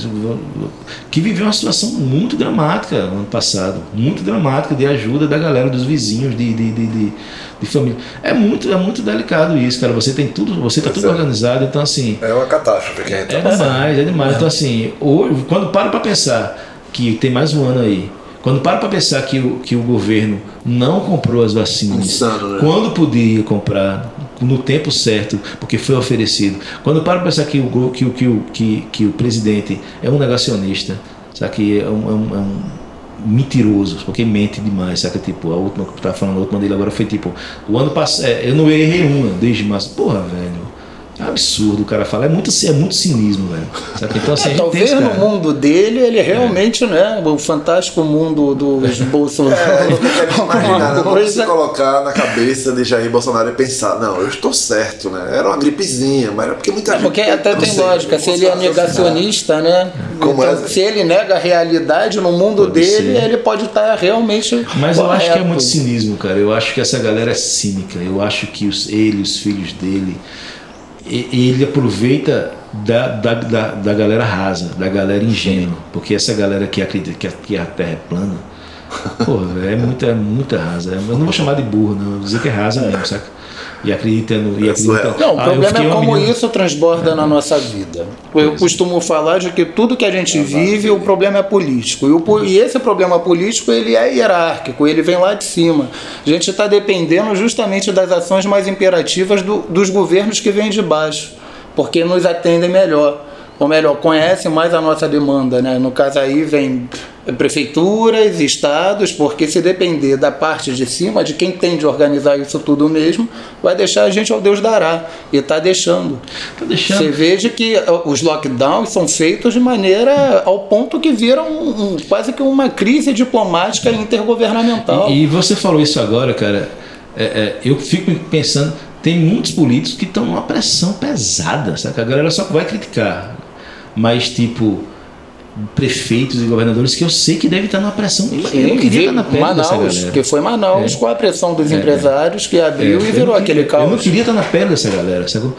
que viviam uma situação muito dramática no ano passado. Muito dramática de ajuda da galera, dos vizinhos, de, de, de, de, de família. É muito, é muito delicado isso, cara. Você tem tudo, você tá Pois tudo é. organizado, então assim. É uma catástrofe que a gente É tá passando. demais, é demais. Então, assim, hoje, quando paro para pensar que tem mais um ano aí, quando paro para pensar que o, que o governo não comprou as vacinas, Insano, né? quando podia comprar, no tempo certo, porque foi oferecido, quando paro para pensar que o, que, o- que, que, que o presidente é um negacionista, sabe, que é um, é um- é um mentiroso, porque mente demais, sabe? Tipo, a última que eu tava falando, a última dele agora foi tipo, o ano passado, eu não errei uma desde março. Porra, velho. É um absurdo o cara falar. É muito, é muito cinismo, velho. Sabe? Então, assim, tem Talvez esse no cara. mundo dele, ele realmente, né? O fantástico mundo dos Bolsonaro. É, não imaginar, não vamos se colocar na cabeça de Jair Bolsonaro e pensar, não, eu estou certo, né? Era uma gripezinha, mas era porque muita gente. Porque até não tem sei, lógica, não se ele é negacionista, né? Como então, é? se ele nega a realidade no mundo Pode dele, ser. ele pode estar realmente. Mas eu acho que é correto. muito cinismo, cara. Eu acho que essa galera é cínica. Eu acho que os, ele, os filhos dele, ele aproveita da, da, da, da galera rasa, da galera ingênua. Porque essa galera que acredita que a, que a Terra é plana, velho, é muita, é muita rasa. Eu não vou chamar de burro, não. Eu vou dizer que é rasa mesmo, saca? E acredita no. E É acredita. Não, o Ah, problema é como menina- isso transborda na nossa vida. Eu costumo falar de que tudo que a gente vive, o problema é político. E, o e esse problema político, ele é hierárquico, ele vem lá de cima. A gente está dependendo justamente das ações mais imperativas do- dos governos que vêm de baixo, porque nos atendem melhor. Ou melhor, conhecem mais a nossa demanda. Né? No caso aí vem prefeituras, estados, porque se depender da parte de cima, de quem tem de organizar isso tudo mesmo, vai deixar a gente ao Deus dará. E está deixando. Tá deixando. Você veja que os lockdowns são feitos de maneira ao ponto que viram um, quase que uma crise diplomática intergovernamental. E, e você falou isso agora, cara. É, é, eu fico pensando, tem muitos políticos que estão numa pressão pesada, sabe? A galera só vai criticar. Mas, tipo, prefeitos e governadores que eu sei que deve estar numa pressão. Sim, eu não queria estar na pele Manaus, dessa galera. que foi Manaus É. com a pressão dos É, empresários que abriu É, e virou aquele queria- Eu não caos. queria estar na pele dessa galera, sacou?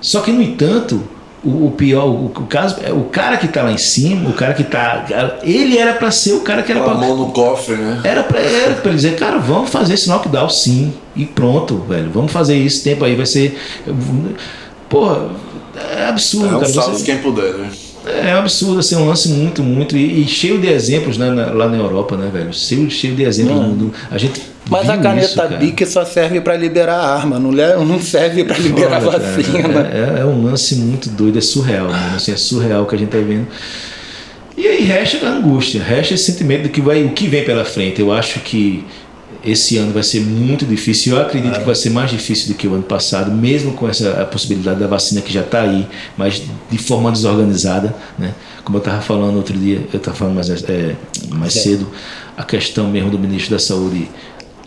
Só que, no entanto, o, o pior, o, o caso, é o cara que está lá em cima, o cara que está. Ele era para ser o cara que era Com a pra, mão no cofre, né? era pra, era pra ele dizer, cara, vamos fazer esse knockdown sim. E pronto, velho. Vamos fazer isso, tempo aí vai ser. Porra, é absurdo, É um cara. salve Você- quem puder, né? é absurdo, assim, um lance muito, muito. E, e cheio de exemplos né, na- lá na Europa, né, velho? Cheio, cheio de exemplos no mundo. A gente. Mas a caneta. BIC só serve para liberar arma, não, le- não serve para liberar Olha, cara, vacina. é, é um lance muito doido, é surreal, mano. Assim, é surreal o que a gente tá vendo. E aí resta a angústia, resta esse sentimento do que vai, o que vem pela frente. Eu acho que esse ano vai ser muito difícil. Eu acredito que vai ser mais difícil do que o ano passado, mesmo com essa a possibilidade da vacina que já está aí, mas de forma desorganizada, né? Como eu estava falando outro dia, eu estava falando mais, é, mais cedo, a questão mesmo do ministro da Saúde.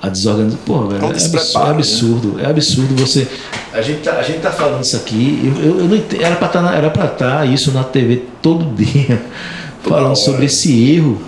A desorganização. Pô, velho, É absurdo, é né? absurdo. É absurdo você. A gente tá, a gente tá falando isso aqui. Eu, eu, não entendo, era para estar era pra tá isso na TV todo dia. falando hora. sobre esse erro.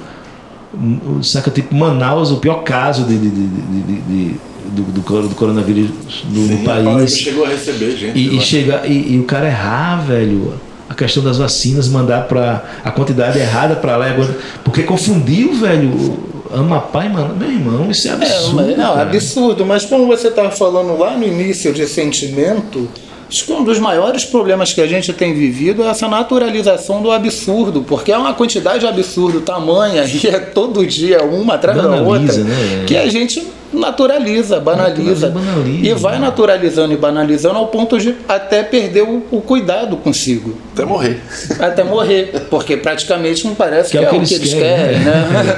O- Saca, tipo, Manaus, o pior caso de, de- de- de- de- de- do, do, do coronavírus no, Sim, país. chegou a receber gente. E, e lá. chegar, e, e o cara errar, velho, a questão das vacinas, mandar para a quantidade errada para lá, agora- porque confundiu, velho, Amapá e mano, meu irmão, isso é É, absurdo. mas, não, cara. absurdo, mas como você estava falando lá no início de sentimento, acho que um dos maiores problemas que a gente tem vivido é essa naturalização do absurdo, porque é uma quantidade de absurdo tamanha e é todo dia uma atrás da Banaliza, outra, né? que a gente naturaliza, banaliza, banaliza, e vai né? naturalizando e banalizando ao ponto de até perder o, o cuidado consigo. Até morrer. Até morrer, porque praticamente não parece que, Que é, o que eles querem, né?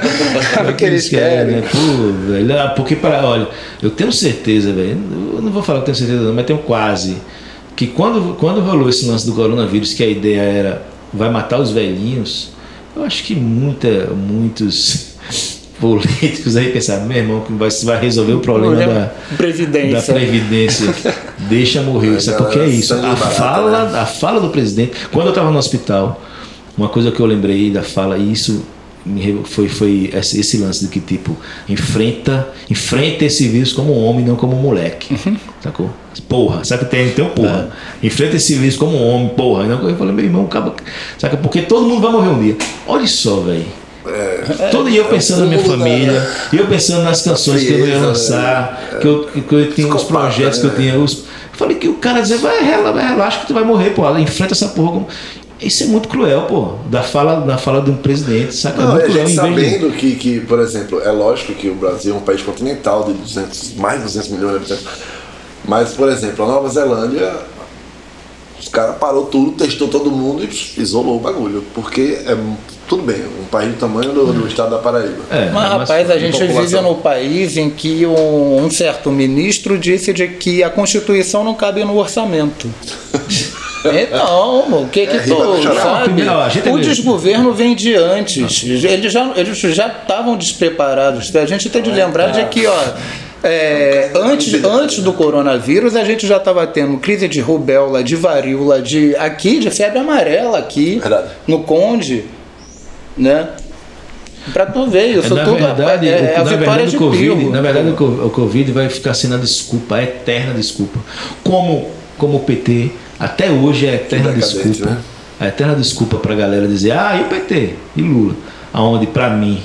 É o que eles querem. né? Pô, velho, ah, porque para, olha, eu tenho certeza, velho, eu não vou falar que tenho certeza, não, mas tenho quase que quando quando rolou esse lance do coronavírus, que a ideia era vai matar os velhinhos, eu acho que muita muitos políticos aí pensaram, meu irmão, que vai, vai resolver o problema da, da Previdência. Previdência. Deixa morrer. Sabe por que é isso? A fala, né? a fala do presidente. Quando eu estava no hospital, uma coisa que eu lembrei da fala, e isso foi, foi esse, lance de que, tipo, enfrenta, enfrenta esse vírus como um homem, não como um moleque. Uhum. Sacou? Porra, sabe que tem, tem um porra. Enfrenta esse vírus como um homem, porra. E não- Eu falei, meu irmão, acaba. Saca? Porque todo mundo vai morrer um dia. Olha só, velho. Todo dia eu pensando na minha família, e eu pensando nas canções que eu ia frieza, lançar, que eu, que eu tinha os projetos que eu né? tinha. Os, falei que o cara dizia, vai, rela- vai, relaxa que tu vai morrer, pô. Enfrenta essa porra. Isso é muito cruel, pô. Da fala, da fala de um presidente, saca? Não, é muito a gente cruel. de- sabendo que, que, por exemplo, é lógico que o Brasil é um país continental de 200, mais de 200 milhões de habitantes. Mas, por exemplo, a Nova Zelândia, os caras parou tudo, testou todo mundo e isolou o bagulho. Porque é tudo bem, um país do tamanho do, do estado da Paraíba. É, Mas, rapaz, a gente população. vive no país em que um, um certo ministro disse de que a Constituição não cabe no orçamento. Então, o que que É, xarope. sabe? O é- desgoverno vem de antes. Eles já eles já estavam despreparados. A gente tem de lembrar de que, ó, é, antes, antes do coronavírus, a gente já estava tendo crise de rubéola, de varíola, de aqui, de febre amarela aqui, Verdade. no Conde, né? Pra tu ver, isso É, na tudo verdade, é, é o- a na vitória verdade, o COVID, na verdade, o Covid vai ficar sendo a desculpa, a eterna desculpa. Como, como o PT, até hoje é a eterna desculpa. né? A eterna desculpa pra galera dizer, ah, e o PT? E Lula? Aonde, pra mim,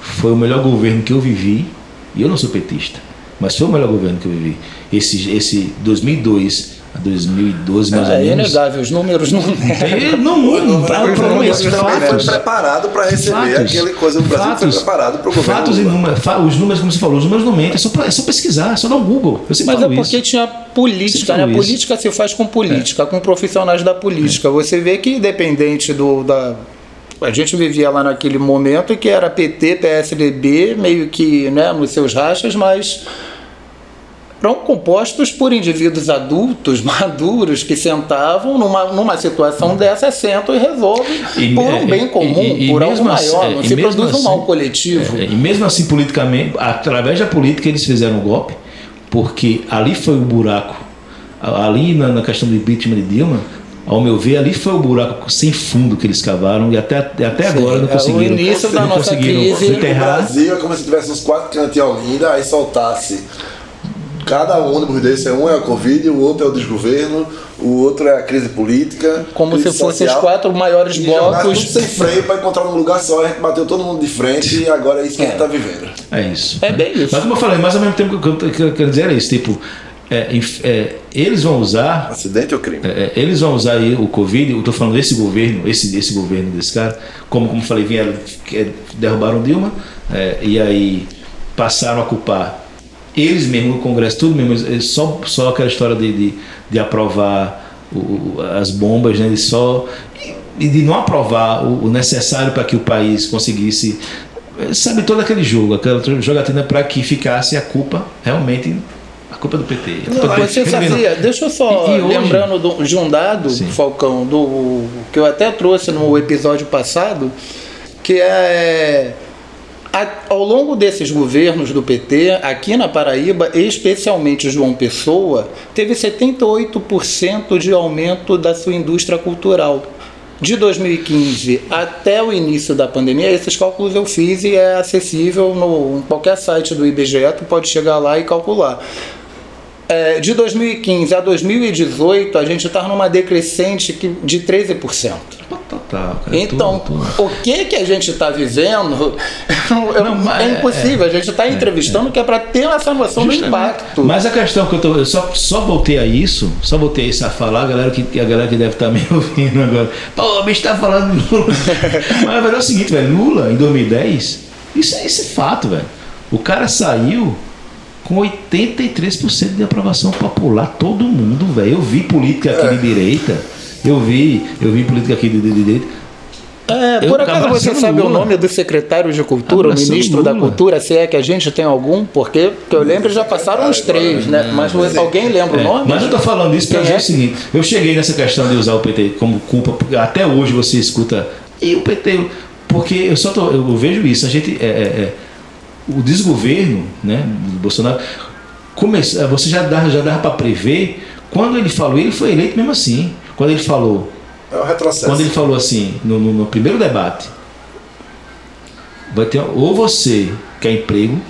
foi o melhor governo que eu vivi, e eu não sou petista, mas foi o melhor governo que eu vivi. Esse, esse 2002 a 2012, mais ou É menos. inegável, os números não. É, Não, não, não, o problema é esse, O Brasil foi fatos. preparado para receber Fatos. aquele coisa. O Brasil Fatos. foi preparado para o governo. Fatos e números. fa- Os números, como você falou, os números não mentem. É só, pra- é só pesquisar, é só dar um Google. Mas é porque isso. tinha política, né? isso. Política se faz com política, com profissionais da política. Você vê que independente do, da, a gente vivia lá naquele momento que era PT, PSDB, meio que né, nos seus rachas, mas eram compostos por indivíduos adultos, maduros, que sentavam numa, numa situação dessa, sentam e resolvem E- por um é, bem comum, e- e por algo mesmo assim- maior, é, não e se produz um assim- mal coletivo. É, e mesmo assim, politicamente, através da política, eles fizeram o golpe, porque ali foi o buraco. Ali na, na questão do impeachment de Dilma, ao meu ver, ali foi o buraco sem fundo que eles cavaram e até, até agora não é o conseguiram. início da não nossa conseguiram crise. O enterrar. Brasil é como se tivesse uns quatro cantos em Olinda, aí soltasse. Cada ônibus desse é um é a Covid, o outro é o desgoverno, o outro é a crise política. Como se crise fossem os quatro maiores e jogar tudo blocos. sem freio para encontrar num lugar só, a gente bateu todo mundo de frente e agora é isso que a gente tá vivendo. É isso. É bem isso. Mas como eu falei, mas ao mesmo tempo que eu, que eu- que eu quero dizer é isso, tipo, é, é, eles vão usar Acidente ou crime? É, é, eles vão usar aí o Covid, eu estou falando desse governo, esse, esse governo desse cara, como, como falei, vieram, que- é, derrubaram Dilma, é, e aí passaram a culpar eles mesmo, o Congresso, tudo mesmo, só, só aquela história de, de, de aprovar o- as bombas, né, de só, e, de não aprovar o, o necessário para que o país conseguisse, é, sabe, todo aquele jogo, aquela jogatina para que ficasse a culpa realmente. A culpa do PT. Mas você sabia, deixa eu só, E- e hoje- lembrando do- de um dado, Sim. Falcão, do, que eu até trouxe no episódio passado, que é ao longo desses governos do PT, aqui na Paraíba, especialmente João Pessoa, teve 78% de aumento da sua indústria cultural. De 2015 até o início da pandemia, esses cálculos eu fiz e é acessível no, qualquer site do IBGE, tu pode chegar lá e calcular. É, de 2015 a 2018, a gente está numa decrescente de 13%. Total, cara, Então, tudo, tudo. o que que a gente está vivendo é, Não, mas é é- impossível. a gente está entrevistando que é para ter essa noção do Justamente. impacto. Mas a questão que eu, tô, eu só, só voltei a isso, só voltei a isso a falar, a galera que, a galera que deve estar me ouvindo agora. Pô, o bicho tá falando de Lula. Mas é o seguinte, velho, Lula em 2010, isso, é- isso é fato, velho. O cara saiu com 83% de aprovação popular, todo mundo, velho. Eu vi política aqui de direita, eu vi, eu vi política aqui de, de- de direita. É, por acaso você sabe o Lula. nome do secretário de Cultura, o ministro da Lula. Cultura, se é que a gente tem algum? Porque, que eu lembro, já passaram uns três, né? Mas alguém lembra o É, nome? mas eu tô falando isso para dizer é? o seguinte: eu cheguei nessa questão de usar o PT como culpa, porque até hoje você escuta, e o PT, porque eu só tô, eu vejo isso, a gente, é, é, é, o desgoverno né, do Bolsonaro, começou, é, você já dava, já dava para prever, quando ele falou, ele foi eleito mesmo assim, quando ele falou, É o retrocesso. quando ele falou assim, no, no- no primeiro debate, vai ter, ou você quer emprego,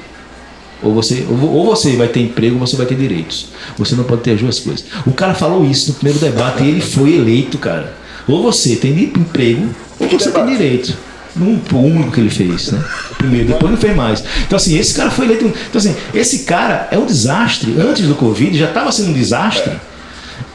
ou você, ou, ou você vai ter emprego, ou você vai ter direitos. Você não pode ter as duas coisas. O cara falou isso no primeiro debate e ele foi eleito, cara. Ou você tem emprego, ou você tem direito. Um, o único que ele fez, né? O primeiro, depois não fez mais. Então, assim, esse cara foi eleito. Então, assim, esse cara é um desastre. Antes do Covid já estava sendo um desastre.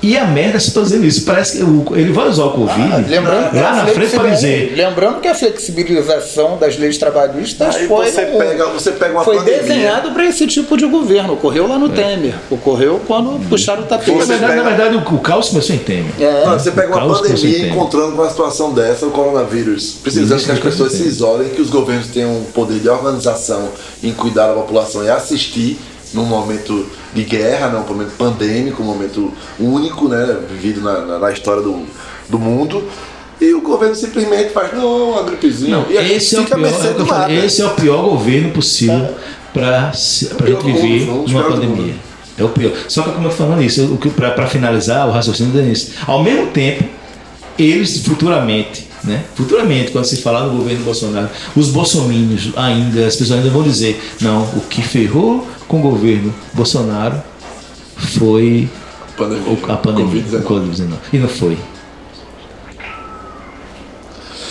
E a merda, se estou dizendo isso, parece que o- ele vai usar o Covid Ah, lembrando, que lá a na frente para dizer. lembrando que a flexibilização das leis trabalhistas Aí foi, você pega- você pega uma foi pandemia. desenhado para esse tipo de governo. Ocorreu lá no Temer. Ocorreu quando puxaram o Na tapete. Você verdade, pega- na verdade, o, o caos começou em Temer. É. Não, você pega uma que você pandemia encontrando com uma situação dessa, o coronavírus, precisando que as pessoas se isolem, que os governos tenham um poder de organização em cuidar da população e assistir num momento de guerra, né, um momento pandêmico, um momento único, né, vivido na, na- na história do, do mundo. E o governo simplesmente faz, não, uma gripezinha. Não, e a gente esse é, o pior, é esse é o pior governo possível para a gente mundo, viver um dos numa piores do pandemia. mundo. É o pior. Só que como eu falando isso, para finalizar o raciocínio do Denise, ao mesmo tempo, eles futuramente, né? Futuramente, quando se falar no governo Bolsonaro, os bolsomínios ainda, as pessoas ainda vão dizer, não, o que ferrou com o governo Bolsonaro foi Pandemia. a pandemia, Covid-19. o Covid-19. E não foi.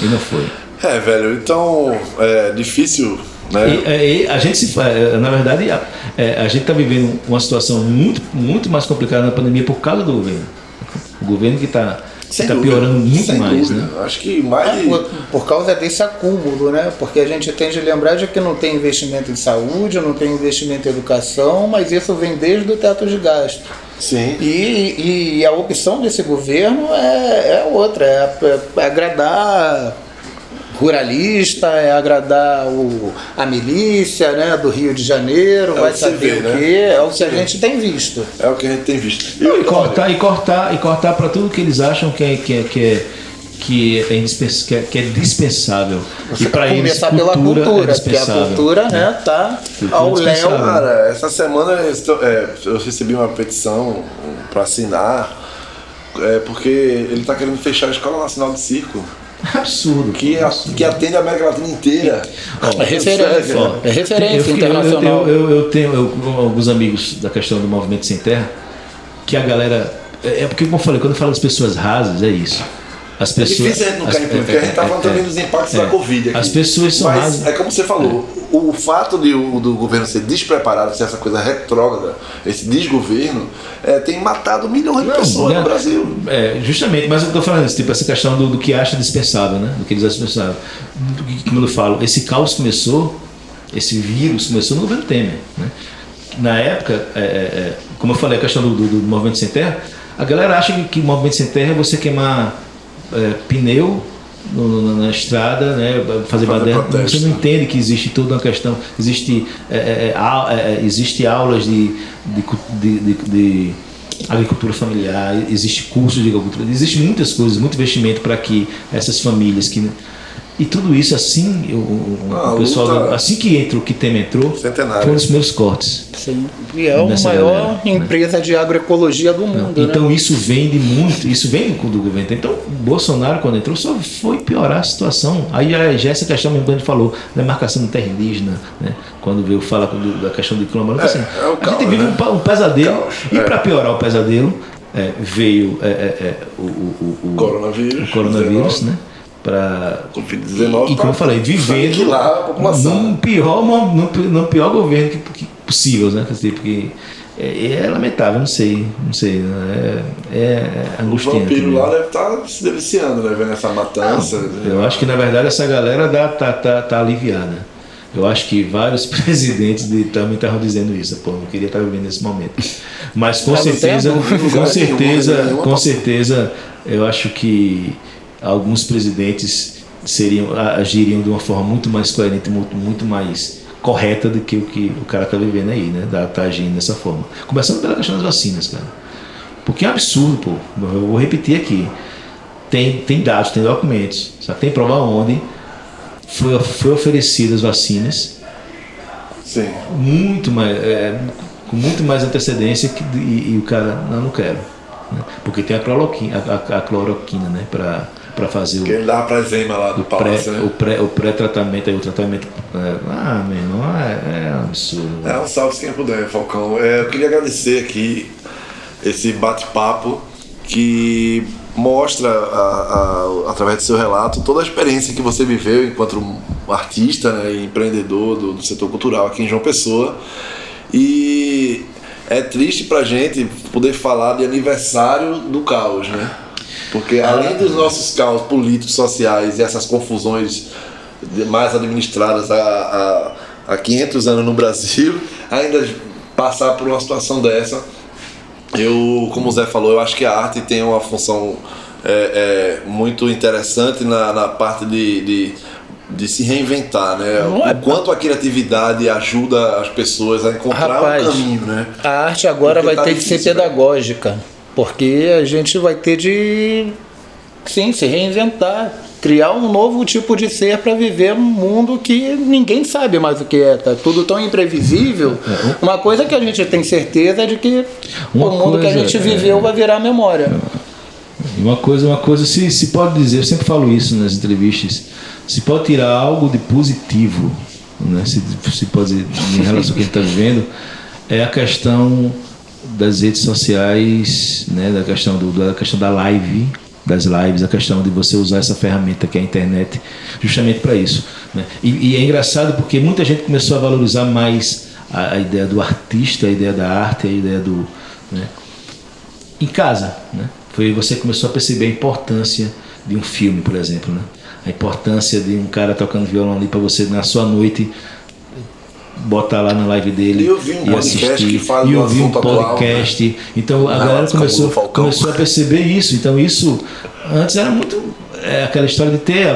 E não foi. É, velho, então é difícil, né? E, é, e a gente se é, na verdade a, é, a gente está vivendo uma situação muito muito mais complicada na pandemia por causa do governo o governo que está Sem está dúvida, piorando muito sem mais dúvida. né Acho que mais É, de. por, por causa desse acúmulo, né? Porque a gente tem de lembrar de que não tem investimento em saúde, não tem investimento em educação, mas isso vem desde o teto de gasto. Sim. E, e a opção desse governo é, é outra, é, é agradar ruralista, é agradar o, a milícia né, do Rio de Janeiro, É vai você saber vê, o né? quê, é o que a gente tem visto. É o que a gente tem visto. E cortar, e cortar, e cortar para tudo que eles acham que é, que é, que é, que é, indispens- que é, que é dispensável. E para eles Começar pela cultura, cultura, é porque a cultura né, tá ao léu. Cara, essa semana eu estou- é, eu recebi uma petição para assinar, é, porque ele está querendo fechar a Escola Nacional de Circo, Absurdo. que, a- que atende a América Latina inteira. É referência, Sério, é referência Eu internacional. Eu, eu, eu tenho eu- alguns amigos da questão do movimento sem terra que a galera. É é porque, como eu falei, quando eu falo das pessoas rasas, é isso. As É pessoas, difícil a gente não cair em política, é, a gente está é, falando é, também dos impactos é. da Covid aqui. As pessoas são Mas rasas. é como você falou, o fato de do governo ser despreparado, ser essa coisa retrógrada, esse desgoverno, é, tem matado milhões de pessoas no Brasil. É, justamente, mas eu estou falando isso, tipo, essa questão do, do que acha dispensável, né? Do que eles acham dispensável. Do que- Como eu falo, esse caos começou, esse vírus começou no governo Temer. Né? Na época, é, é, é, como eu falei, a questão do, do, do movimento sem terra, a galera acha que, que o movimento sem terra é você queimar é, pneu no- na estrada, né, fazer baderna. protesto. Você não entende que existe toda uma questão, existe, é, é, é, é, é, existe aulas de, de, de- de agricultura familiar, existe curso de agricultura, existe muitas coisas, muito investimento para que essas famílias que e tudo isso assim, o, o- Ah, o pessoal, luta- do- assim que entrou, que Temer entrou, Centenário. foram os primeiros cortes. Sim. E é a maior galera, né? empresa de agroecologia do mundo. Então né? isso vem de muito, isso vem do, do governo. Então o Bolsonaro quando entrou só foi piorar a situação. Aí a essa questão mesmo que a gente falou, da marcação de terra indígena, né? quando veio falar do- da questão do quilombo, É, assim, é a gente vive né? um, um pesadelo Caos, e é. para piorar o pesadelo é, veio é, é, é, o, o, o, o- Coronavírus, o coronavírus, 19. né? Para Covid-19 e, como eu falei, vivendo aniquilar a população. num pior, pi- no pior governo que, que possível, né? Porque é, é lamentável, não sei, não sei, né? é, é O angustiante. vampiro mesmo. lá deve estar se deliciando, né? Vendo essa matança. Eu acho que na verdade essa galera dá, tá, tá, tá aliviada. Eu acho que vários presidentes de- também estavam dizendo isso, pô, não queria estar vivendo nesse momento. Mas com certeza, com certeza, com certeza, eu acho que alguns presidentes seriam agiriam de uma forma muito mais coerente, muito, muito mais correta do que o que o cara está vivendo aí, né? Tá, tá agindo dessa forma. Começando pela questão das vacinas, cara. Porque é um absurdo, pô. Eu vou repetir aqui. Tem, tem dados, tem documentos. Só tem prova onde foi, foi oferecidas vacinas Sim. muito mais, é, com muito mais antecedência que, e, e o cara, não, não quero. né? Porque tem a cloroquina, a, a- a cloroquina né? Para fazer o, Que ele dava pra Zema lá do o pré, palácio, né? o pré, o pré-tratamento aí, o tratamento. é, ah, meu irmão, é, é um absurdo. É um salve quem puder, Falcão. É, eu queria agradecer aqui esse bate-papo que mostra, a- a- através do seu relato, toda a experiência que você viveu enquanto artista né, e empreendedor do, do setor cultural aqui em João Pessoa. E é triste pra gente poder falar de aniversário do caos, né? Porque além dos nossos caos políticos, sociais e essas confusões mais administradas há, há, há 500 anos no Brasil, ainda passar por uma situação dessa, eu, como o Zé falou, eu acho que a arte tem uma função é, é, muito interessante na, na parte de, de, de se reinventar, né? É- O quanto a criatividade ajuda as pessoas a encontrar Rapaz, um caminho, né? A arte agora Porque vai tá ter que ser difícil, né? Porque a gente vai ter de sim se reinventar, criar um novo tipo de ser para viver um mundo que ninguém sabe mais o que é, tá tudo tão imprevisível. Uma coisa que a gente tem certeza é de que Uma o mundo que a coisa, gente é- viveu vai virar memória. E uma coisa, uma coisa, se, se pode dizer, eu sempre falo isso nas entrevistas, se pode tirar algo de positivo, né, se, se pode em relação ao que a gente está vivendo, é a questão das redes sociais, né, da questão do, da questão da live, das lives, a questão de você usar essa ferramenta que é a internet, justamente para isso. né. E, e é engraçado porque muita gente começou a valorizar mais a, a ideia do artista, a ideia da arte, a ideia do. né, em casa, né? Foi você começou a perceber a importância de um filme, por exemplo, né? A importância de um cara tocando violão ali para você na sua noite botar lá na live dele E eu vi um e podcast assistir que fala e do ouvir um assunto atual, podcast. Então a Ah, galera começou começou a perceber isso. Então isso antes era muito é aquela história de ter,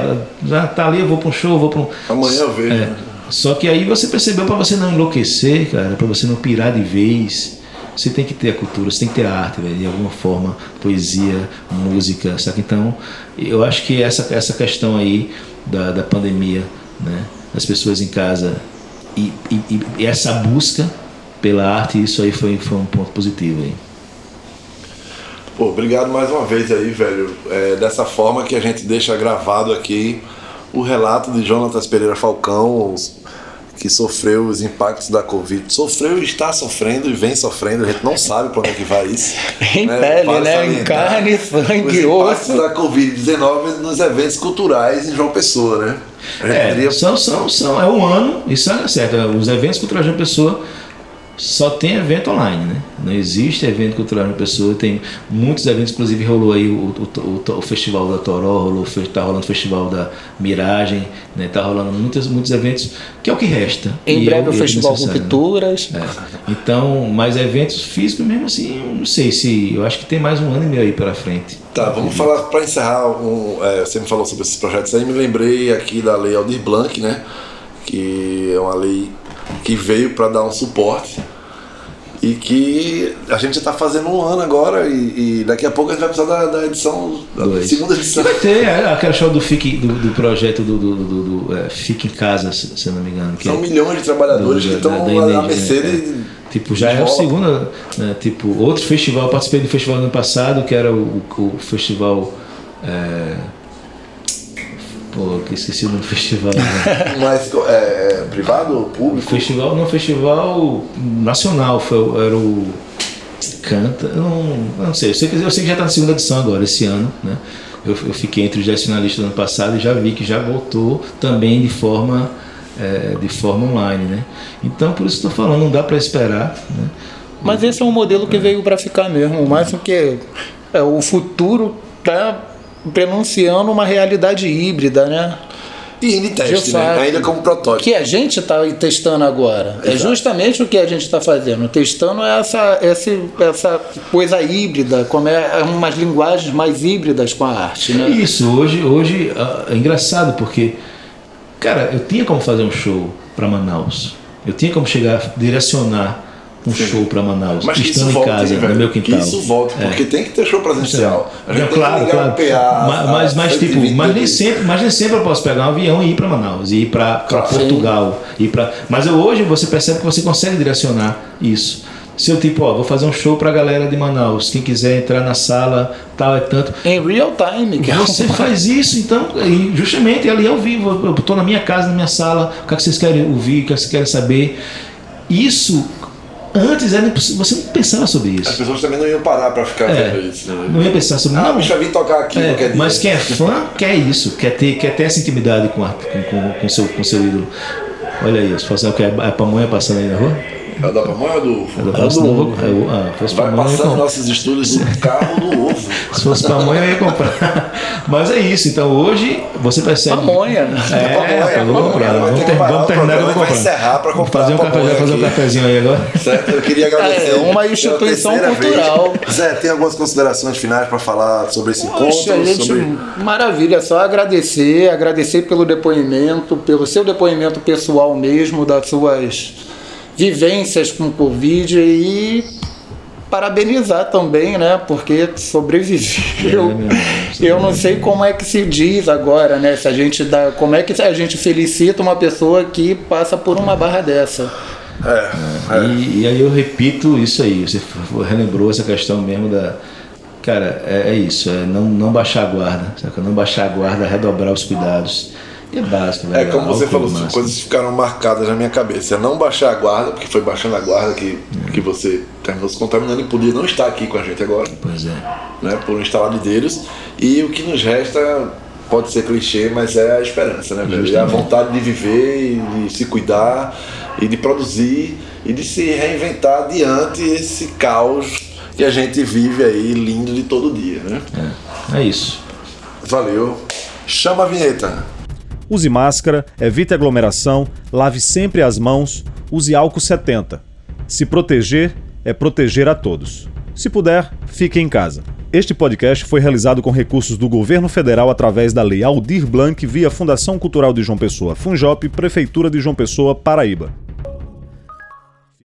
já tá ali, eu vou para um show, vou para um. Amanhã eu vejo. É. né? Só que aí você percebeu para você não enlouquecer, cara, para você não pirar de vez, você tem que ter a cultura, você tem que ter a arte, velho, de alguma forma, poesia, música, sabe? Então, eu acho que essa, essa questão aí da, da pandemia, né, das pessoas em casa e, e, e essa busca pela arte, isso aí foi, foi um ponto positivo aí. Pô, obrigado mais uma vez aí, velho. É dessa forma que a gente deixa gravado aqui o relato de Jonatas Pereira Falcão, os- que sofreu os impactos da Covid. Sofreu e está sofrendo e vem sofrendo, a gente não sabe para onde é que vai isso. Em pele, Vale né? Em carne, os sangue, impactos osso. da Covid-19 nos eventos culturais em João Pessoa, né? É, poderia- são, são, são, é um ano, isso é certo. Os eventos culturais de uma pessoa só tem evento online, né? Não existe evento cultural de uma pessoa, tem muitos eventos, inclusive rolou aí o, o, o- o festival da Toró, rolou, tá rolando o festival da Miragem, né? Tá rolando muitos, muitos eventos, que é o que resta. Em E breve é o Festival necessário, né? Rupturas. É. Então, mas eventos físicos mesmo assim, eu não sei se. Eu acho que tem mais um ano e meio aí pela frente. Tá, vamos falar para encerrar. Um, é, você me falou sobre esses projetos aí, me lembrei aqui da Lei Aldir Blanc, né? Que é uma lei que veio para dar um suporte e que a gente já está fazendo um ano agora e, e daqui a pouco a gente vai precisar da, da edição, da Dois. segunda edição. vai ter é, aquela show do, Fique, do, do projeto do, do, do, do, é, Fique em Casa, se, se eu não me engano. Que São é- milhões de trabalhadores do- que estão energia, mercê né? de. Tipo, já é o volta. segundo, né, tipo, outro festival, eu participei do festival no ano passado, que era o, o festival. É... Pô, que esqueci o nome do festival. né? Mas é, é, privado ou público? festival, não, festival nacional, foi, era o. Canta, eu não, não sei, eu sei, que, eu sei que já está na segunda edição agora, esse ano, né? Eu, eu fiquei entre os 10 finalistas do ano passado e já vi que já voltou também de forma, é, de forma online, né? Então, por isso que estou falando, não dá para esperar, né? Mas esse é um modelo que veio para ficar mesmo. Mais do que é, o futuro está prenunciando uma realidade híbrida, né? E em teste, né? Ainda como protótipo. que a gente está testando agora. É Exato. justamente o que a gente está fazendo. Testando essa, esse, essa coisa híbrida, como é umas linguagens mais híbridas com a arte. Né? Isso, hoje, hoje ah, é engraçado porque, cara, eu tinha como fazer um show para Manaus. Eu tinha como chegar, direcionar um Sim. show para Manaus, Mas estando em volte, casa, velho? no meu quintal. Que isso volte, É. porque tem que ter show presencial. A Não, claro, claro. PA. mas, mas, mas, a tipo, 120 mas nem sempre, mas nem sempre eu posso pegar um avião e ir para Manaus, e ir para. Portugal, ir para. Mas eu- hoje você percebe que você consegue direcionar isso. Se eu tipo, ó, vou fazer um show pra galera de Manaus, quem quiser entrar na sala, tal é tanto. Em real time. É um- Você faz isso, então, justamente ali ao vivo, eu estou na minha casa, na minha sala, o que, é que vocês querem ouvir, o que, é que vocês querem saber. Isso, antes era impossível, você não pensava sobre As isso. pessoas também não iam parar pra ficar É, vendo isso. Né? não ia pensar sobre Ah, não, bicho, eu vim tocar aqui é. Mas quem é fã quer isso, quer ter, quer ter essa intimidade com, a, com, com, com, seu, com seu ídolo. Olha aí, fosse o que é a pamonha passando aí na rua. É o da pamonha ou do ovo? senão eu vou- eu- ah, fosse Vai pamonha, passando nossos estúdios do carro do ovo. Se fosse pamonha, eu ia comprar. Mas é isso, então hoje você percebe. Pamonha. É, Pamonha, eu vou pamonha, comprar. vai Vamos, ter vamos terminar que eu vou comprar. encerrar pra Vamos comprar fazer um, pamonha café, fazer um cafezinho aí agora. Certo? Eu queria agradecer. É, uma instituição terceira vez. cultural. Zé, tem algumas considerações finais para falar sobre esse Poxa, encontro? gente, sobre... maravilha, só agradecer, agradecer pelo depoimento, pelo seu depoimento pessoal mesmo, das suas vivências com Covid e parabenizar também, né? Porque sobreviveu. É, Eu não sei como é que se diz agora, né? Se a gente dá, como é que a gente felicita uma pessoa que passa por uma barra dessa. É, é. E, e aí eu repito isso aí, você relembrou essa questão mesmo da. Cara, é, é isso, é não, não baixar a guarda, saca? Não baixar a guarda, redobrar os cuidados. É básico, É como você falou, máximo. coisas que ficaram marcadas na minha cabeça. É não baixar a guarda, porque foi baixando a guarda que, que você terminou se contaminando e podia não estar aqui com a gente agora, Pois é. né? Por um instalar de dedos. E o que nos resta pode ser clichê, mas é a esperança, né, velho? É a vontade de viver e de se cuidar e de produzir e de se reinventar diante esse caos que a gente vive aí lindo de todo dia, né? É, é isso. Valeu. Chama a vinheta. Use máscara, evite aglomeração, lave sempre as mãos, use álcool 70. Se proteger é proteger a todos. Se puder, fique em casa. Este podcast foi realizado com recursos do governo federal através da Lei Aldir Blanc via Fundação Cultural de João Pessoa, Funjop, Prefeitura de João Pessoa, Paraíba.